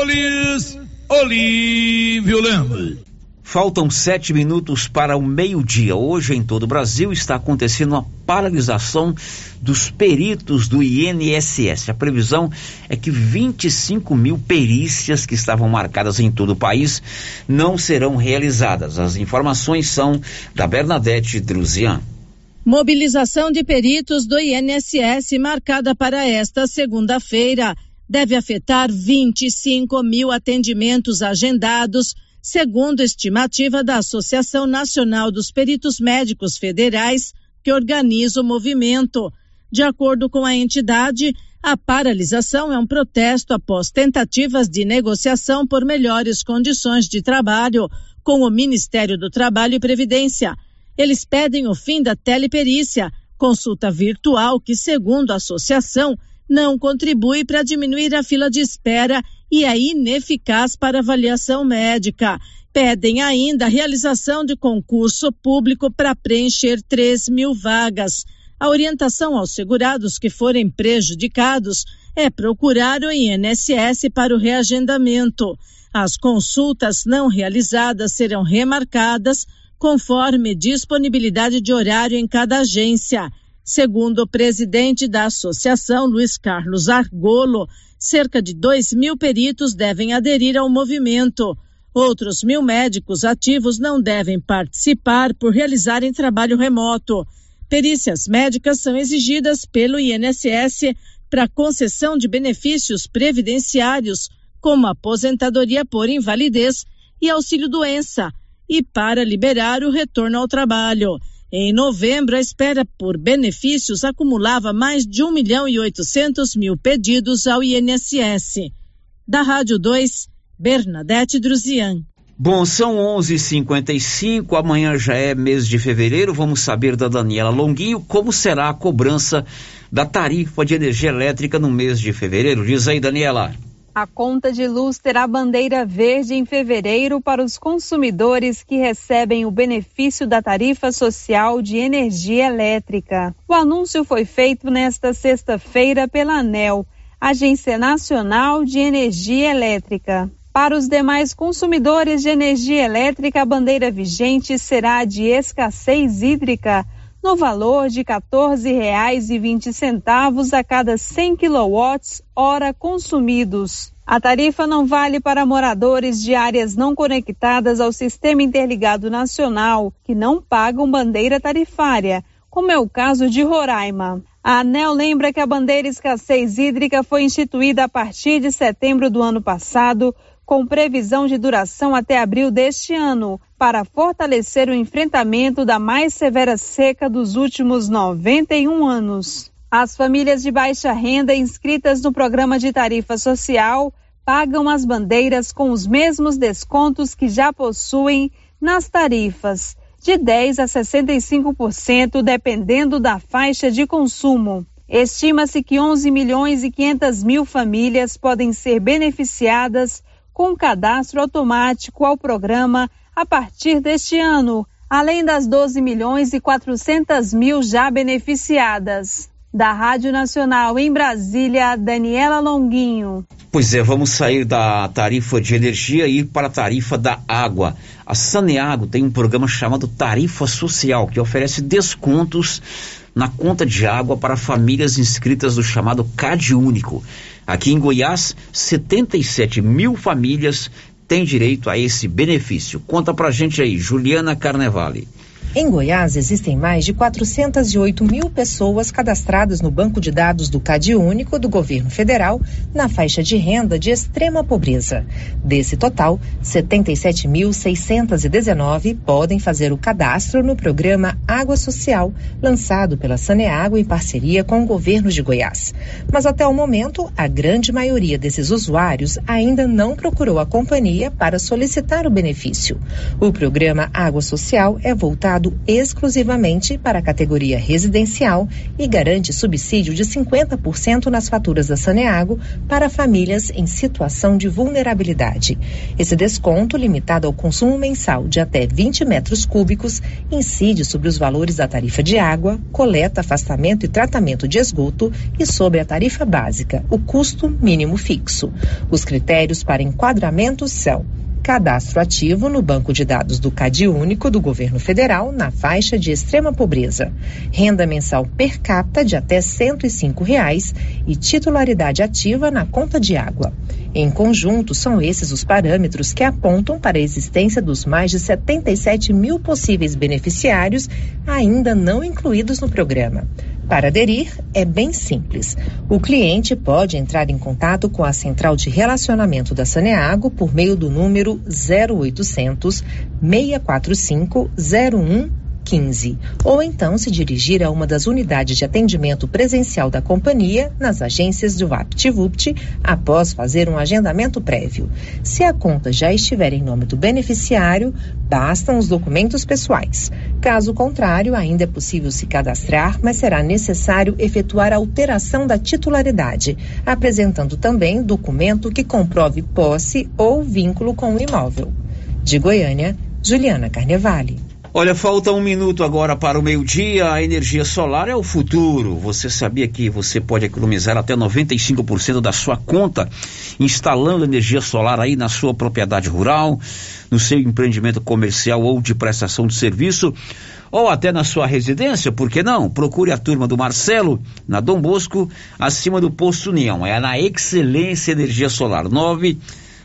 Olívio Lemos. Faltam sete minutos para o meio-dia. Hoje, em todo o Brasil, está acontecendo uma paralisação dos peritos do INSS. A previsão é que 25 mil perícias que estavam marcadas em todo o país não serão realizadas. As informações são da Bernadette Druzian. Mobilização de peritos do INSS marcada para esta segunda-feira deve afetar 25 mil atendimentos agendados segundo estimativa da Associação Nacional dos Peritos Médicos Federais, que organiza o movimento. De acordo com a entidade, a paralisação é um protesto após tentativas de negociação por melhores condições de trabalho com o Ministério do Trabalho e Previdência. Eles pedem o fim da teleperícia, consulta virtual que, segundo a associação, não contribui para diminuir a fila de espera e é ineficaz para avaliação médica. Pedem ainda a realização de concurso público para preencher 3 mil vagas. A orientação aos segurados que forem prejudicados é procurar o INSS para o reagendamento. As consultas não realizadas serão remarcadas conforme disponibilidade de horário em cada agência. Segundo o presidente da associação, Luiz Carlos Argolo, cerca de 2 mil peritos devem aderir ao movimento. Outros mil médicos ativos não devem participar por realizarem trabalho remoto. Perícias médicas são exigidas pelo INSS para concessão de benefícios previdenciários, como aposentadoria por invalidez e auxílio-doença, e para liberar o retorno ao trabalho. Em novembro, a espera por benefícios acumulava mais de 1 milhão e 800 mil pedidos ao INSS. Da Rádio 2, Bernadette Druzian. Bom, são 11:55. Amanhã já é mês de fevereiro. Vamos saber da Daniela Longuinho como será a cobrança da tarifa de energia elétrica no mês de fevereiro. Diz aí, Daniela. A conta de luz terá bandeira verde em fevereiro para os consumidores que recebem o benefício da tarifa social de energia elétrica. O anúncio foi feito nesta sexta-feira pela ANEL, Agência Nacional de Energia Elétrica. Para os demais consumidores de energia elétrica, a bandeira vigente será de escassez hídrica, no valor de R$ 14,20 a cada 100 kWh consumidos. A tarifa não vale para moradores de áreas não conectadas ao Sistema Interligado Nacional, que não pagam bandeira tarifária, como é o caso de Roraima. A ANEL lembra que a bandeira escassez hídrica foi instituída a partir de setembro do ano passado com previsão de duração até abril deste ano, para fortalecer o enfrentamento da mais severa seca dos últimos 91 anos. As famílias de baixa renda inscritas no programa de tarifa social pagam as bandeiras com os mesmos descontos que já possuem nas tarifas, de 10 a 65%, dependendo da faixa de consumo. Estima-se que 11 milhões e 500 mil famílias podem ser beneficiadas com cadastro automático ao programa a partir deste ano, além das 12 milhões e 400 mil já beneficiadas. Da Rádio Nacional em Brasília, Daniela Longuinho. Pois é, vamos sair da tarifa de energia e ir para a tarifa da água. A Saneago tem um programa chamado Tarifa Social, que oferece descontos na conta de água para famílias inscritas no chamado CAD Único. Aqui em Goiás, 77 mil famílias têm direito a esse benefício. Conta pra gente aí, Juliana Carnevale. Em Goiás, existem mais de 408 mil pessoas cadastradas no banco de dados do CAD Único do governo federal na faixa de renda de extrema pobreza. Desse total, 77.619 podem fazer o cadastro no programa Água Social, lançado pela Saneágua em parceria com o governo de Goiás. Mas até o momento, a grande maioria desses usuários ainda não procurou a companhia para solicitar o benefício. O programa Água Social é voltado voltado exclusivamente para a categoria residencial e garante subsídio de 50% nas faturas da Saneago para famílias em situação de vulnerabilidade. Esse desconto, limitado ao consumo mensal de até 20 metros cúbicos, incide sobre os valores da tarifa de água, coleta, afastamento e tratamento de esgoto e sobre a tarifa básica, o custo mínimo fixo. Os critérios para enquadramento são cadastro ativo no banco de dados do CAD Único do governo federal na faixa de extrema pobreza, renda mensal per capita de até 105 reais e titularidade ativa na conta de água. Em conjunto, são esses os parâmetros que apontam para a existência dos mais de 77 mil possíveis beneficiários ainda não incluídos no programa. Para aderir, é bem simples. O cliente pode entrar em contato com a central de relacionamento da Saneago por meio do número 0800 645 01 15, ou então se dirigir a uma das unidades de atendimento presencial da companhia nas agências do VaptVupt após fazer um agendamento prévio. Se a conta já estiver em nome do beneficiário, bastam os documentos pessoais. Caso contrário, ainda é possível se cadastrar, mas será necessário efetuar a alteração da titularidade, apresentando também documento que comprove posse ou vínculo com o imóvel. De Goiânia, Juliana Carnevale. Olha, falta um minuto agora para o meio-dia. A energia solar é o futuro. Você sabia que você pode economizar até 95% da sua conta instalando energia solar aí na sua propriedade rural, no seu empreendimento comercial ou de prestação de serviço? Ou até na sua residência, por que não? Procure a turma do Marcelo, na Dom Bosco, acima do Posto União. É na Excelência Energia Solar. 9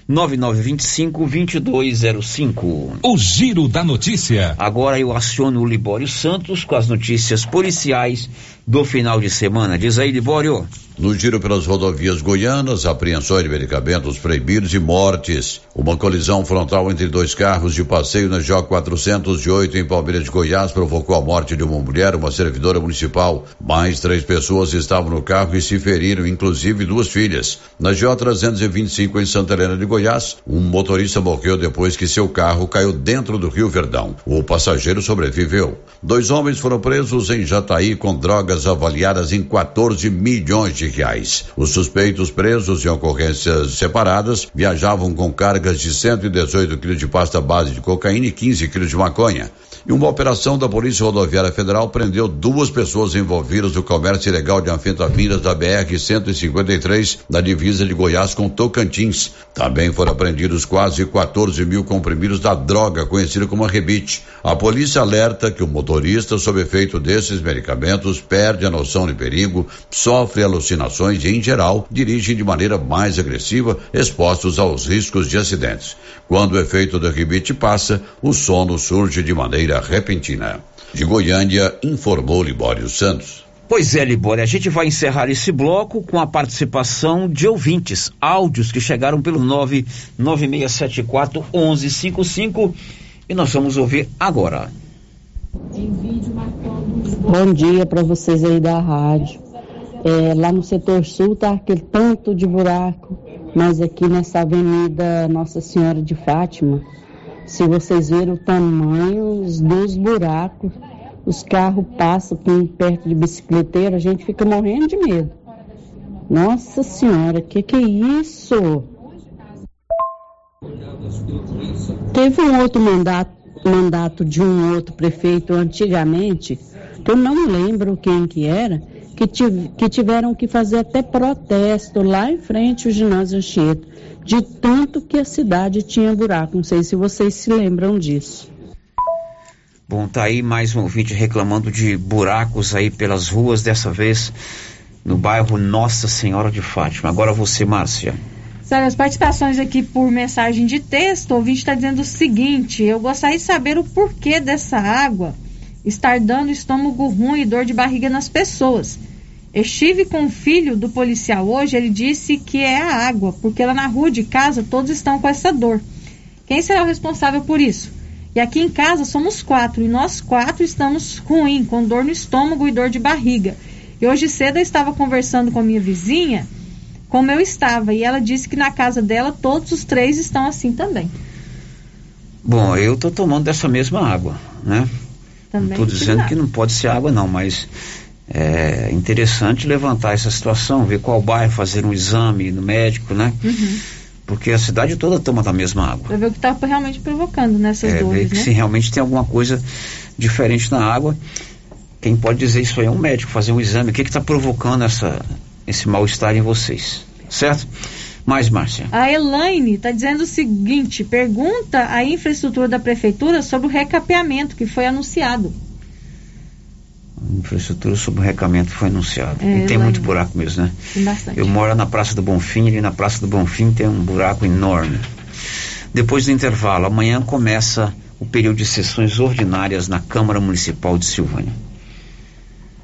9925-2205. O Giro da Notícia. Agora eu aciono o Libório Santos com as notícias policiais do final de semana. Diz aí, Libório. No giro pelas rodovias goianas, apreensões de medicamentos proibidos e mortes. Uma colisão frontal entre dois carros de passeio na J 408 em Palmeiras de Goiás provocou a morte de uma mulher, uma servidora municipal. Mais três pessoas estavam no carro e se feriram, inclusive duas filhas. Na J 325 em Santa Helena de Goiás, um motorista morreu depois que seu carro caiu dentro do Rio Verdão. O passageiro sobreviveu. Dois homens foram presos em Jataí com drogas avaliadas em 14 milhões de reais. Os suspeitos presos em ocorrências separadas viajavam com cargas de 118 quilos de pasta base de cocaína e 15 quilos de maconha. E uma operação da Polícia Rodoviária Federal prendeu duas pessoas envolvidas no comércio ilegal de anfetaminas da BR-153 na divisa de Goiás com Tocantins. Também foram apreendidos quase 14 mil comprimidos da droga conhecida como rebite. A polícia alerta que o motorista, sob efeito desses medicamentos, perde a noção de perigo, sofre alucinações e, em geral, dirige de maneira mais agressiva, expostos aos riscos de acidentes. Quando o efeito do rebite passa, o sono surge de maneira repentina. De Goiânia, informou Libório Santos. Pois é, Libório, a gente vai encerrar esse bloco com a participação de ouvintes, áudios que chegaram pelo 99674 1155 e nós vamos ouvir agora. Bom dia para vocês aí da rádio. É, lá no setor sul tá aquele tanto de buraco, mas aqui nessa avenida Nossa Senhora de Fátima, se vocês verem o tamanho dos buracos, os carros passam perto de bicicleteiro, a gente fica morrendo de medo. Nossa Senhora, que que é isso? Teve um outro mandato, mandato de um outro prefeito antigamente, eu não lembro quem que era, que, tiv que tiveram que fazer até protesto lá em frente ao ginásio Anchieta, de tanto que a cidade tinha buraco. Não sei se vocês se lembram disso. Bom, tá aí mais um ouvinte reclamando de buracos aí pelas ruas, dessa vez no bairro Nossa Senhora de Fátima. Agora você, Márcia. Sabe, as participações aqui por mensagem de texto, o ouvinte está dizendo o seguinte: eu gostaria de saber o porquê dessa água estar dando estômago ruim e dor de barriga nas pessoas. Estive com o filho do policial hoje, ele disse que é a água, porque lá na rua de casa todos estão com essa dor. Quem será o responsável por isso? E aqui em casa somos quatro, e nós quatro estamos ruim, com dor no estômago e dor de barriga. E hoje cedo eu estava conversando com a minha vizinha, como eu estava, e ela disse que na casa dela todos os três estão assim também. Bom, eu estou tomando dessa mesma água, né? Também Não estou dizendo que não pode ser água, não, mas é interessante levantar essa situação, ver qual bairro, fazer um exame no médico, né? Uhum. Porque a cidade toda toma da mesma água. Pra ver o que está realmente provocando nessas É, ver dores, que né? se realmente tem alguma coisa diferente na água. Quem pode dizer isso aí é um médico, fazer um exame. O que está provocando essa, esse mal-estar em vocês? Certo? Mais, Márcia. A Elaine está dizendo o seguinte: pergunta à infraestrutura da prefeitura sobre o recapeamento que foi anunciado. Infraestrutura sobre o recamento foi anunciado. É, e tem muito buraco mesmo, né? Tem bastante. Eu moro na Praça do Bonfim, ali na Praça do Bonfim tem um buraco enorme. Depois do intervalo, amanhã começa o período de sessões ordinárias na Câmara Municipal de Silvânia.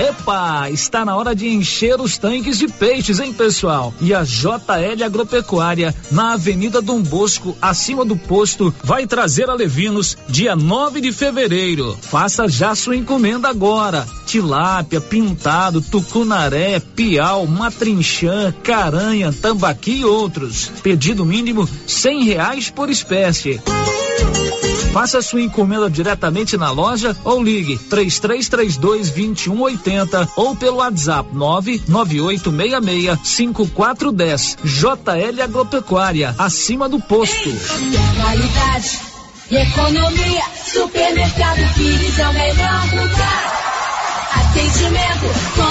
Epa, está na hora de encher os tanques de peixes, hein, pessoal? E a JL Agropecuária, na Avenida Dom Bosco, acima do posto, vai trazer a Levinos dia 9 de fevereiro. Faça já sua encomenda agora. Tilápia, pintado, tucunaré, piau, matrinchã, caranha, tambaqui e outros. Pedido mínimo cem reais por espécie. Faça sua encomenda diretamente na loja ou ligue 3332 2180 ou pelo WhatsApp 99866 5410. JL Agropecuária, acima do posto. Qualidade e economia. Supermercado Pires é o melhor lugar. Atendimento com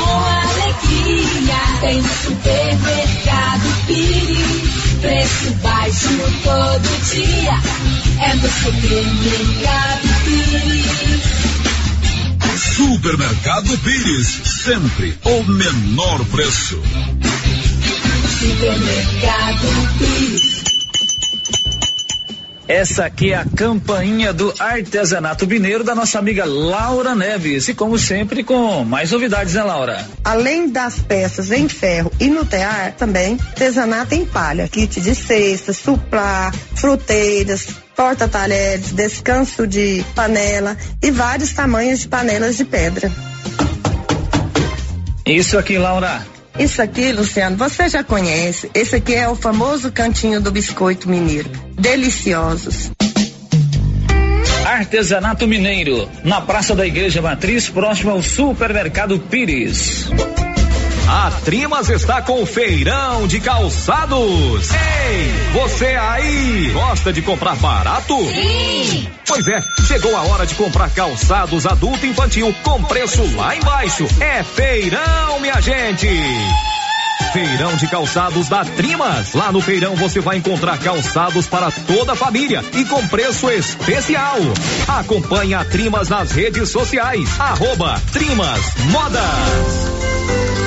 alegria. Tem supermercado Pires. Preço baixo todo dia. É no Pires. Supermercado Pires, sempre o menor preço. Supermercado Pires. Essa aqui é a campainha do artesanato mineiro da nossa amiga Laura Neves. E como sempre, com mais novidades, né, Laura? Além das peças em ferro e no tear, também artesanato em palha, kit de cestas, suplá, fruteiras, porta-talheres, descanso de panela e vários tamanhos de panelas de pedra. Isso aqui, Laura. Isso aqui, Luciano, você já conhece. Esse aqui é o famoso cantinho do biscoito mineiro. Deliciosos. Artesanato Mineiro, na Praça da Igreja Matriz, próximo ao Supermercado Pires. A Trimas está com o feirão de calçados. Ei, você aí, gosta de comprar barato? Sim. Pois é, chegou a hora de comprar calçados adulto e infantil com preço lá embaixo. É feirão, minha gente. Feirão de calçados da Trimas. Lá no feirão você vai encontrar calçados para toda a família e com preço especial. Acompanhe a Trimas nas redes sociais. Arroba Trimas Modas.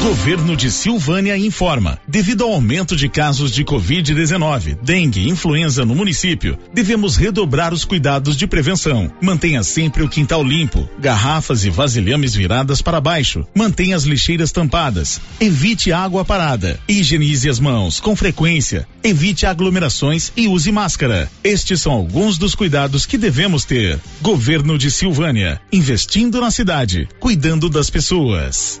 Governo de Silvânia informa. Devido ao aumento de casos de Covid-19, dengue e influenza no município, devemos redobrar os cuidados de prevenção. Mantenha sempre o quintal limpo, garrafas e vasilhames viradas para baixo. Mantenha as lixeiras tampadas. Evite água parada. Higienize as mãos com frequência. Evite aglomerações e use máscara. Estes são alguns dos cuidados que devemos ter. Governo de Silvânia, investindo na cidade, cuidando das pessoas.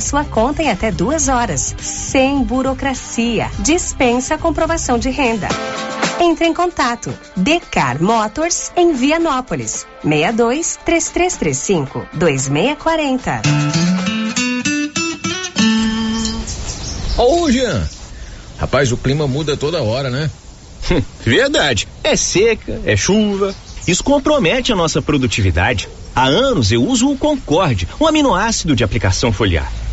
sua conta em até duas horas, sem burocracia. Dispensa a comprovação de renda. Entre em contato. Decar Motors em Vianópolis. 62 3335 2640. Ô, Jean. Rapaz, o clima muda toda hora, né? Verdade. É seca, é chuva. Isso compromete a nossa produtividade. Há anos eu uso o Concorde, um aminoácido de aplicação foliar.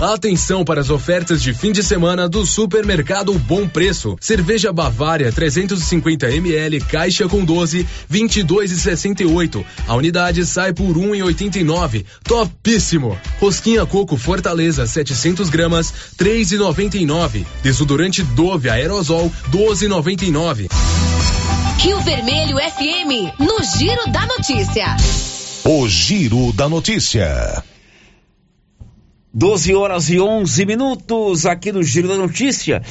Atenção para as ofertas de fim de semana do Supermercado Bom Preço. Cerveja Bavária 350 ml, caixa com 12, 22 e 68. A unidade sai por 1 e 89. Topíssimo. Rosquinha Coco Fortaleza 700 gramas, 3 e 99. Desodorante Dove Aerosol 12,99. Rio Vermelho FM no Giro da Notícia. O Giro da Notícia. 12 horas e 11 minutos aqui no Giro da Notícia.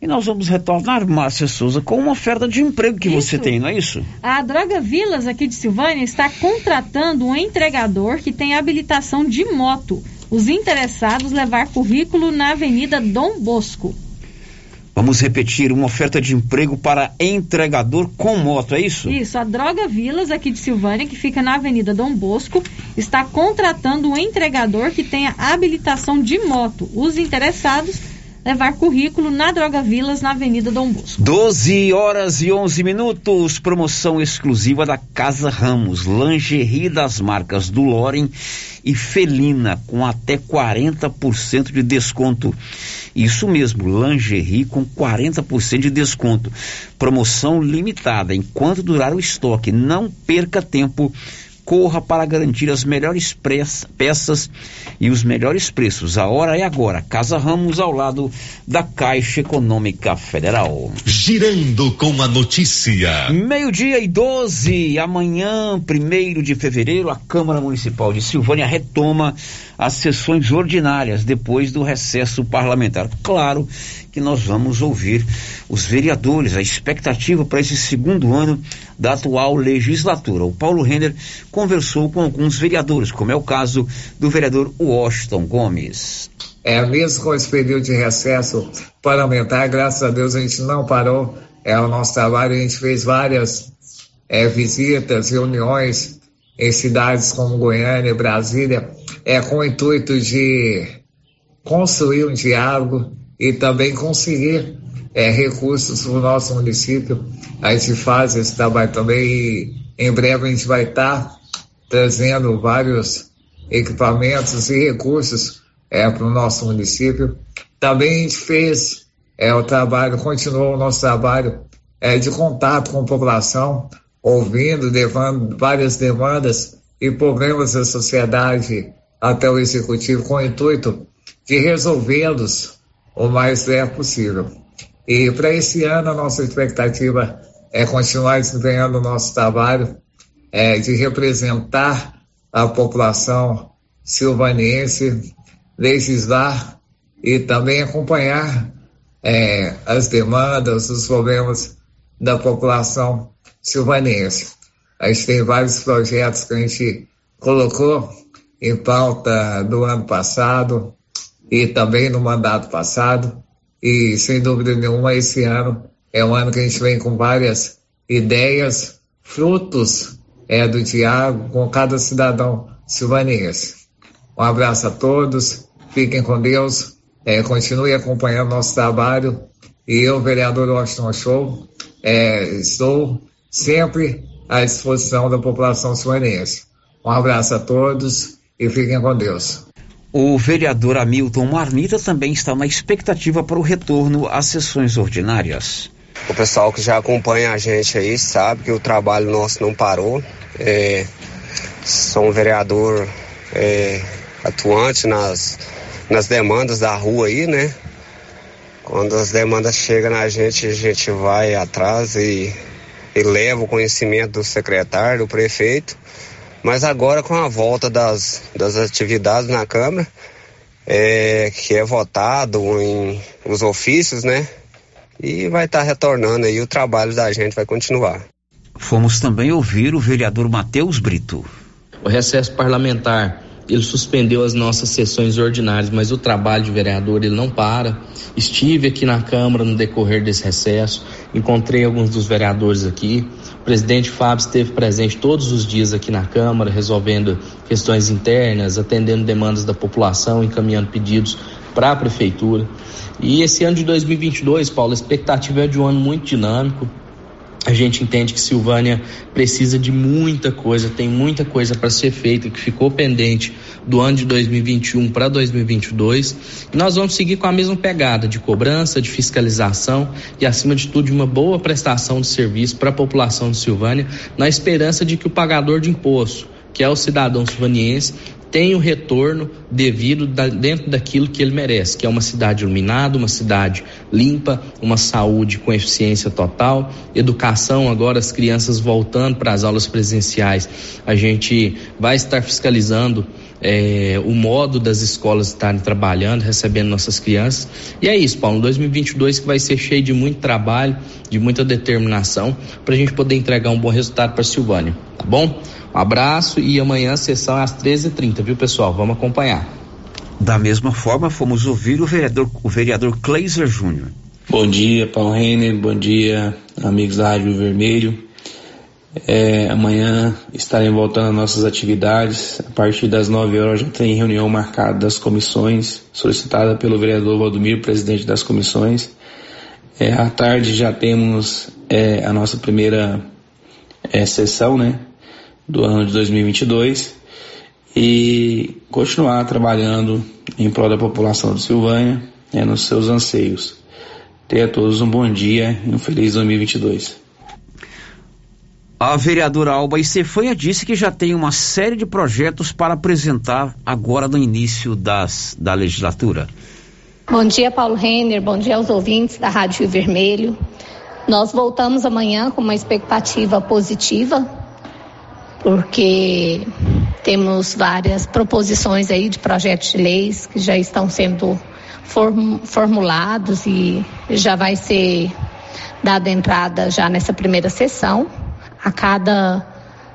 E nós vamos retornar, Márcia Souza, com uma oferta de emprego que isso. você tem, não é isso? A Droga Vilas aqui de Silvânia está contratando um entregador que tem habilitação de moto. Os interessados levar currículo na Avenida Dom Bosco. Vamos repetir, uma oferta de emprego para entregador com moto, é isso? Isso, a Droga Vilas, aqui de Silvânia, que fica na Avenida Dom Bosco, está contratando um entregador que tenha habilitação de moto. Os interessados levar currículo na Droga Vilas, na Avenida Dom Bosco. 12 horas e 11 minutos, promoção exclusiva da Casa Ramos, lingerie das marcas do Loren e Felina, com até 40% de desconto. Isso mesmo, lingerie com 40% de desconto. Promoção limitada, enquanto durar o estoque. Não perca tempo corra para garantir as melhores peças e os melhores preços. A hora é agora. Casa Ramos ao lado da Caixa Econômica Federal. Girando com a notícia. Meio-dia e 12, amanhã, primeiro de fevereiro, a Câmara Municipal de Silvânia retoma as sessões ordinárias depois do recesso parlamentar. Claro que nós vamos ouvir os vereadores, a expectativa para esse segundo ano da atual legislatura. O Paulo Render conversou com alguns vereadores, como é o caso do vereador Washington Gomes. É, mesmo com esse período de recesso parlamentar, graças a Deus a gente não parou é, o nosso trabalho, a gente fez várias é, visitas, reuniões em cidades como Goiânia e Brasília, é, com o intuito de construir um diálogo e também conseguir é, recursos para o nosso município. A gente faz esse trabalho também e em breve a gente vai estar trazendo vários equipamentos e recursos é, para o nosso município. Também a gente fez é, o trabalho, continuou o nosso trabalho é, de contato com a população, ouvindo, levando várias demandas e problemas da sociedade até o executivo com o intuito de resolvê-los o mais breve possível. E para esse ano, a nossa expectativa é continuar desempenhando o nosso trabalho é, de representar a população silvaniense, legislar e também acompanhar é, as demandas, os problemas da população silvaniense. A gente tem vários projetos que a gente colocou em pauta do ano passado e também no mandato passado. E sem dúvida nenhuma, esse ano é um ano que a gente vem com várias ideias, frutos é, do diálogo com cada cidadão silvanense. Um abraço a todos, fiquem com Deus, é, continue acompanhando nosso trabalho. E eu, vereador Washington Show, é, estou sempre à disposição da população silvanense. Um abraço a todos e fiquem com Deus. O vereador Hamilton Marmita também está na expectativa para o retorno às sessões ordinárias. O pessoal que já acompanha a gente aí sabe que o trabalho nosso não parou. É, sou um vereador é, atuante nas, nas demandas da rua aí, né? Quando as demandas chegam na gente, a gente vai atrás e, e leva o conhecimento do secretário, do prefeito mas agora com a volta das, das atividades na Câmara, é, que é votado em os ofícios, né? E vai estar tá retornando aí, o trabalho da gente vai continuar. Fomos também ouvir o vereador Matheus Brito. O recesso parlamentar ele suspendeu as nossas sessões ordinárias, mas o trabalho de vereador ele não para. Estive aqui na Câmara no decorrer desse recesso, encontrei alguns dos vereadores aqui. O presidente Fábio esteve presente todos os dias aqui na Câmara, resolvendo questões internas, atendendo demandas da população, encaminhando pedidos para a prefeitura. E esse ano de 2022, Paulo, a expectativa é de um ano muito dinâmico. A gente entende que Silvânia precisa de muita coisa, tem muita coisa para ser feita que ficou pendente do ano de 2021 para 2022. E nós vamos seguir com a mesma pegada de cobrança, de fiscalização e, acima de tudo, de uma boa prestação de serviço para a população de Silvânia, na esperança de que o pagador de imposto, que é o cidadão silvaniense, tem o retorno devido da, dentro daquilo que ele merece, que é uma cidade iluminada, uma cidade limpa, uma saúde com eficiência total, educação, agora as crianças voltando para as aulas presenciais, a gente vai estar fiscalizando é, o modo das escolas estarem trabalhando, recebendo nossas crianças. E é isso, Paulo, 2022 que vai ser cheio de muito trabalho, de muita determinação, para a gente poder entregar um bom resultado para a Silvânia, tá bom? Um abraço e amanhã a sessão é às 13h30, viu pessoal? Vamos acompanhar. Da mesma forma, fomos ouvir o vereador, o vereador Kleiser Júnior. Bom dia, Paulo Renner, bom dia, amigos da Rádio Vermelho. É, amanhã estarem voltando às nossas atividades. A partir das 9 horas já tem reunião marcada das comissões, solicitada pelo vereador Valdomiro, presidente das comissões. É, à tarde já temos é, a nossa primeira é, sessão, né? do ano de 2022 e continuar trabalhando em prol da população de Silvânia né, nos seus anseios. Tenha a todos um bom dia e um feliz 2022. A vereadora Alba Estefanha disse que já tem uma série de projetos para apresentar agora no início das, da legislatura. Bom dia, Paulo Renner. Bom dia aos ouvintes da Rádio Vermelho. Nós voltamos amanhã com uma expectativa positiva porque temos várias proposições aí de projetos de leis que já estão sendo form, formulados e já vai ser dada entrada já nessa primeira sessão. A cada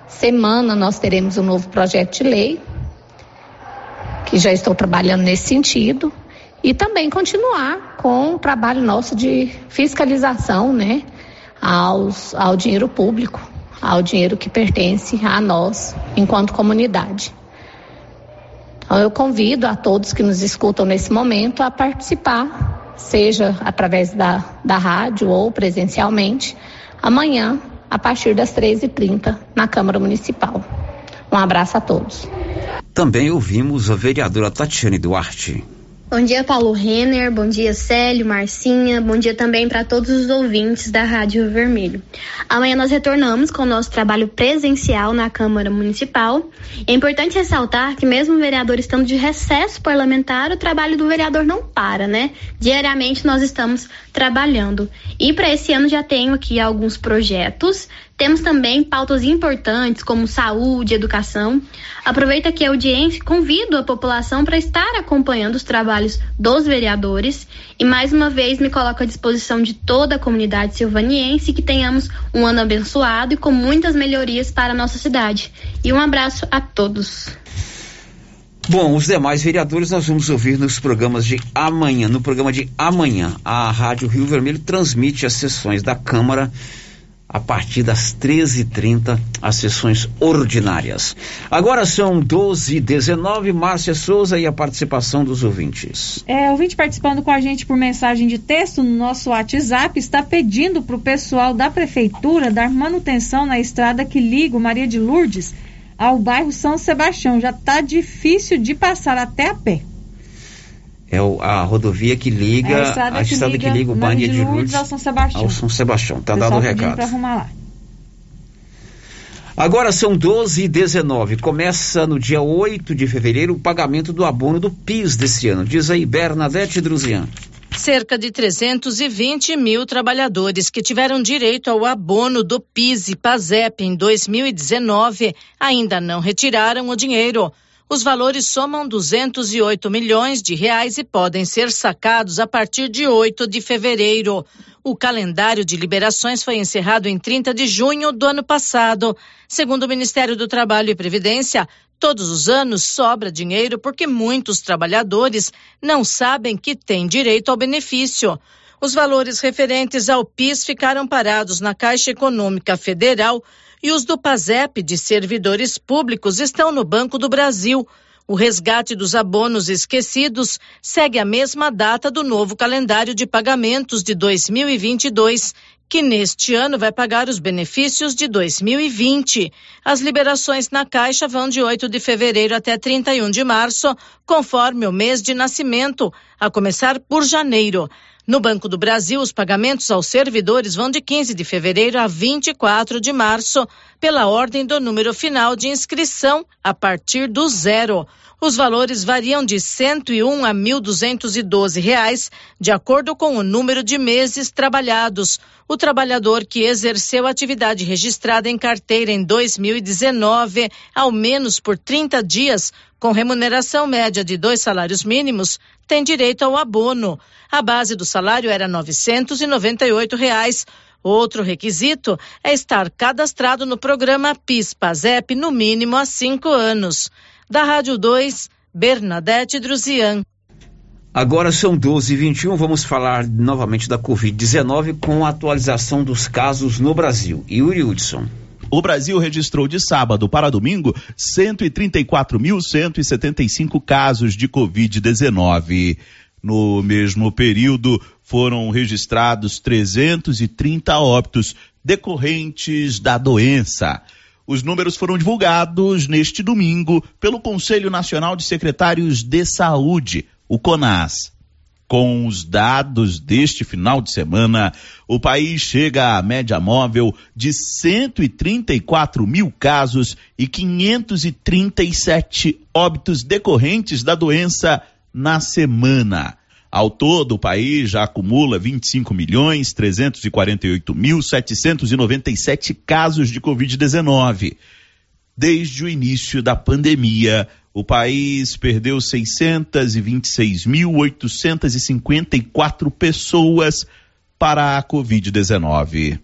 semana nós teremos um novo projeto de lei, que já estou trabalhando nesse sentido, e também continuar com o trabalho nosso de fiscalização, né, aos, ao dinheiro público ao dinheiro que pertence a nós, enquanto comunidade. Então, eu convido a todos que nos escutam nesse momento a participar, seja através da, da rádio ou presencialmente, amanhã, a partir das 13h30, na Câmara Municipal. Um abraço a todos. Também ouvimos a vereadora Tatiane Duarte. Bom dia, Paulo Renner. Bom dia, Célio, Marcinha. Bom dia também para todos os ouvintes da Rádio Vermelho. Amanhã nós retornamos com o nosso trabalho presencial na Câmara Municipal. É importante ressaltar que, mesmo o vereador estando de recesso parlamentar, o trabalho do vereador não para, né? Diariamente nós estamos trabalhando. E para esse ano já tenho aqui alguns projetos temos também pautas importantes como saúde, educação. Aproveito aqui a audiência e convido a população para estar acompanhando os trabalhos dos vereadores e mais uma vez me coloco à disposição de toda a comunidade silvaniense que tenhamos um ano abençoado e com muitas melhorias para a nossa cidade. E um abraço a todos. Bom, os demais vereadores nós vamos ouvir nos programas de amanhã. No programa de amanhã, a Rádio Rio Vermelho transmite as sessões da Câmara a partir das 13h30, as sessões ordinárias. Agora são 12 h 19 Márcia Souza e a participação dos ouvintes. É, ouvinte participando com a gente por mensagem de texto no nosso WhatsApp está pedindo para o pessoal da prefeitura dar manutenção na estrada que liga o Maria de Lourdes ao bairro São Sebastião. Já está difícil de passar até a pé. É o, a rodovia que liga, é a estrada, a que, estrada liga, que liga o Banha de Lourdes ao São Sebastião. Ao São Sebastião, tá dado o recado. arrumar lá. Agora são 12 e 19 Começa no dia 8 de fevereiro o pagamento do abono do PIS desse ano. Diz aí, Bernadette Druzian. Cerca de 320 mil trabalhadores que tiveram direito ao abono do PIS e PASEP em 2019 ainda não retiraram o dinheiro. Os valores somam 208 milhões de reais e podem ser sacados a partir de 8 de fevereiro. O calendário de liberações foi encerrado em 30 de junho do ano passado. Segundo o Ministério do Trabalho e Previdência, todos os anos sobra dinheiro porque muitos trabalhadores não sabem que têm direito ao benefício. Os valores referentes ao PIS ficaram parados na Caixa Econômica Federal e os do PASEP de servidores públicos estão no Banco do Brasil. O resgate dos abonos esquecidos segue a mesma data do novo calendário de pagamentos de 2022, que neste ano vai pagar os benefícios de 2020. As liberações na Caixa vão de 8 de fevereiro até 31 de março, conforme o mês de nascimento, a começar por janeiro. No Banco do Brasil, os pagamentos aos servidores vão de 15 de fevereiro a 24 de março, pela ordem do número final de inscrição, a partir do zero. Os valores variam de 101 a 1.212 reais, de acordo com o número de meses trabalhados. O trabalhador que exerceu atividade registrada em carteira em 2019, ao menos por 30 dias, com remuneração média de dois salários mínimos, tem direito ao abono. A base do salário era 998 reais. Outro requisito é estar cadastrado no programa PIS-PASEP no mínimo há cinco anos. Da Rádio 2, Bernadette Druzian. Agora são 12 e 21 vamos falar novamente da Covid-19 com a atualização dos casos no Brasil. Yuri Hudson. O Brasil registrou de sábado para domingo 134.175 casos de Covid-19. No mesmo período, foram registrados 330 óbitos decorrentes da doença. Os números foram divulgados neste domingo pelo Conselho Nacional de Secretários de Saúde, o CONAS. Com os dados deste final de semana, o país chega à média móvel de 134 mil casos e 537 óbitos decorrentes da doença na semana. Ao todo, o país já acumula 25 milhões 348 mil 797 casos de Covid-19. Desde o início da pandemia, o país perdeu 626.854 pessoas para a Covid-19.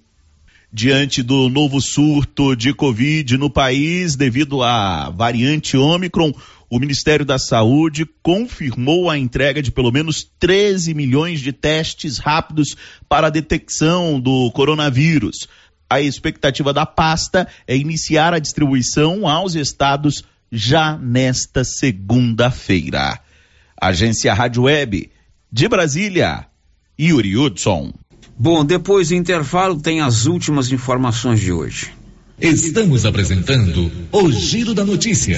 Diante do novo surto de Covid no país devido à variante Ômicron, o Ministério da Saúde confirmou a entrega de pelo menos 13 milhões de testes rápidos para a detecção do coronavírus. A expectativa da pasta é iniciar a distribuição aos estados já nesta segunda-feira. Agência Rádio Web de Brasília, Yuri Hudson. Bom, depois do intervalo tem as últimas informações de hoje. Estamos apresentando o Giro da Notícia.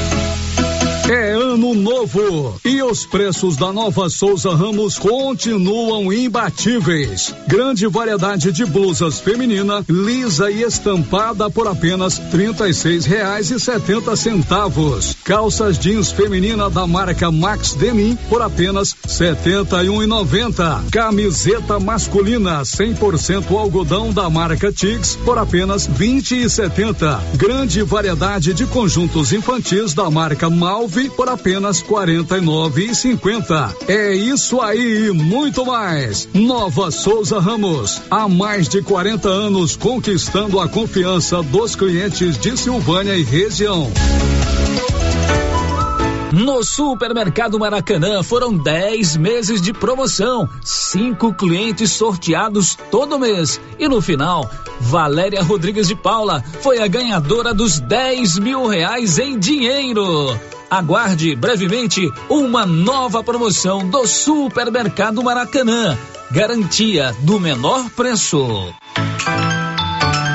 É ano novo e os preços da Nova Souza Ramos continuam imbatíveis. Grande variedade de blusas feminina, lisa e estampada por apenas trinta e seis reais e setenta centavos. Calças jeans feminina da marca Max Denim por apenas setenta e um e noventa. Camiseta masculina 100% algodão da marca Tix por apenas vinte e setenta. Grande variedade de conjuntos infantis da marca Malve por apenas quarenta e nove e cinquenta. É isso aí e muito mais. Nova Souza Ramos, há mais de 40 anos conquistando a confiança dos clientes de Silvânia e região. No Supermercado Maracanã foram 10 meses de promoção, cinco clientes sorteados todo mês. E no final, Valéria Rodrigues de Paula foi a ganhadora dos 10 mil reais em dinheiro. Aguarde brevemente uma nova promoção do Supermercado Maracanã. Garantia do menor preço.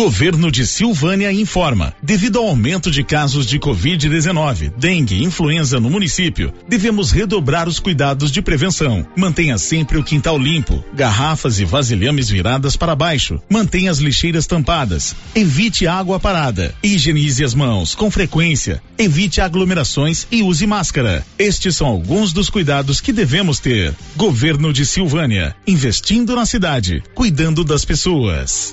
Governo de Silvânia informa. Devido ao aumento de casos de Covid-19, dengue e influenza no município, devemos redobrar os cuidados de prevenção. Mantenha sempre o quintal limpo, garrafas e vasilhames viradas para baixo. Mantenha as lixeiras tampadas. Evite água parada. Higienize as mãos com frequência. Evite aglomerações e use máscara. Estes são alguns dos cuidados que devemos ter. Governo de Silvânia, investindo na cidade, cuidando das pessoas.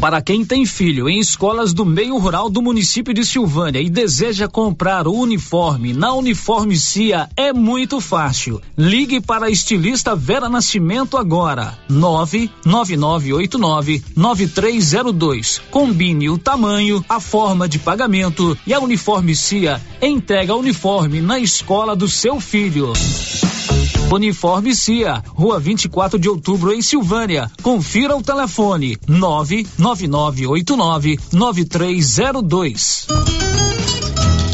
Para quem tem filho em escolas do meio rural do município de Silvânia e deseja comprar o uniforme na Uniforme Cia, é muito fácil. Ligue para a estilista Vera Nascimento agora. 99989 9302. Combine o tamanho, a forma de pagamento e a Uniforme Cia entrega o uniforme na escola do seu filho. Uniforme Cia, Rua 24 de Outubro, em Silvânia. Confira o telefone: 99989 9302.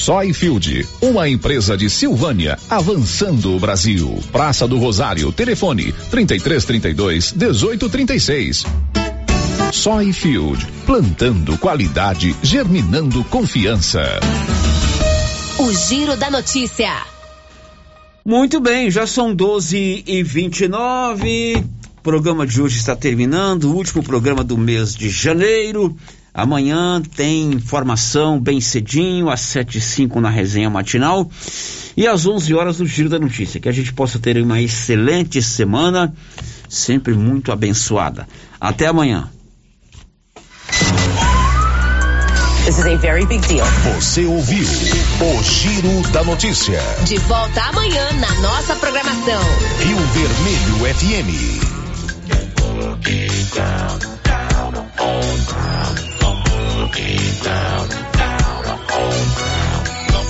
Soyfield, uma empresa de Silvânia, avançando o Brasil. Praça do Rosário, telefone 3332 1836. Soyfield, plantando qualidade, germinando confiança. O Giro da Notícia. Muito bem, já são 12 e 29 O programa de hoje está terminando, o último programa do mês de janeiro. Amanhã tem informação bem cedinho, às sete e cinco na resenha matinal e às 11 horas no Giro da Notícia. Que a gente possa ter uma excelente semana, sempre muito abençoada. Até amanhã. This is a very big deal. Você ouviu o Giro da Notícia. De volta amanhã na nossa programação. Rio Vermelho FM. Looking down, down on ground.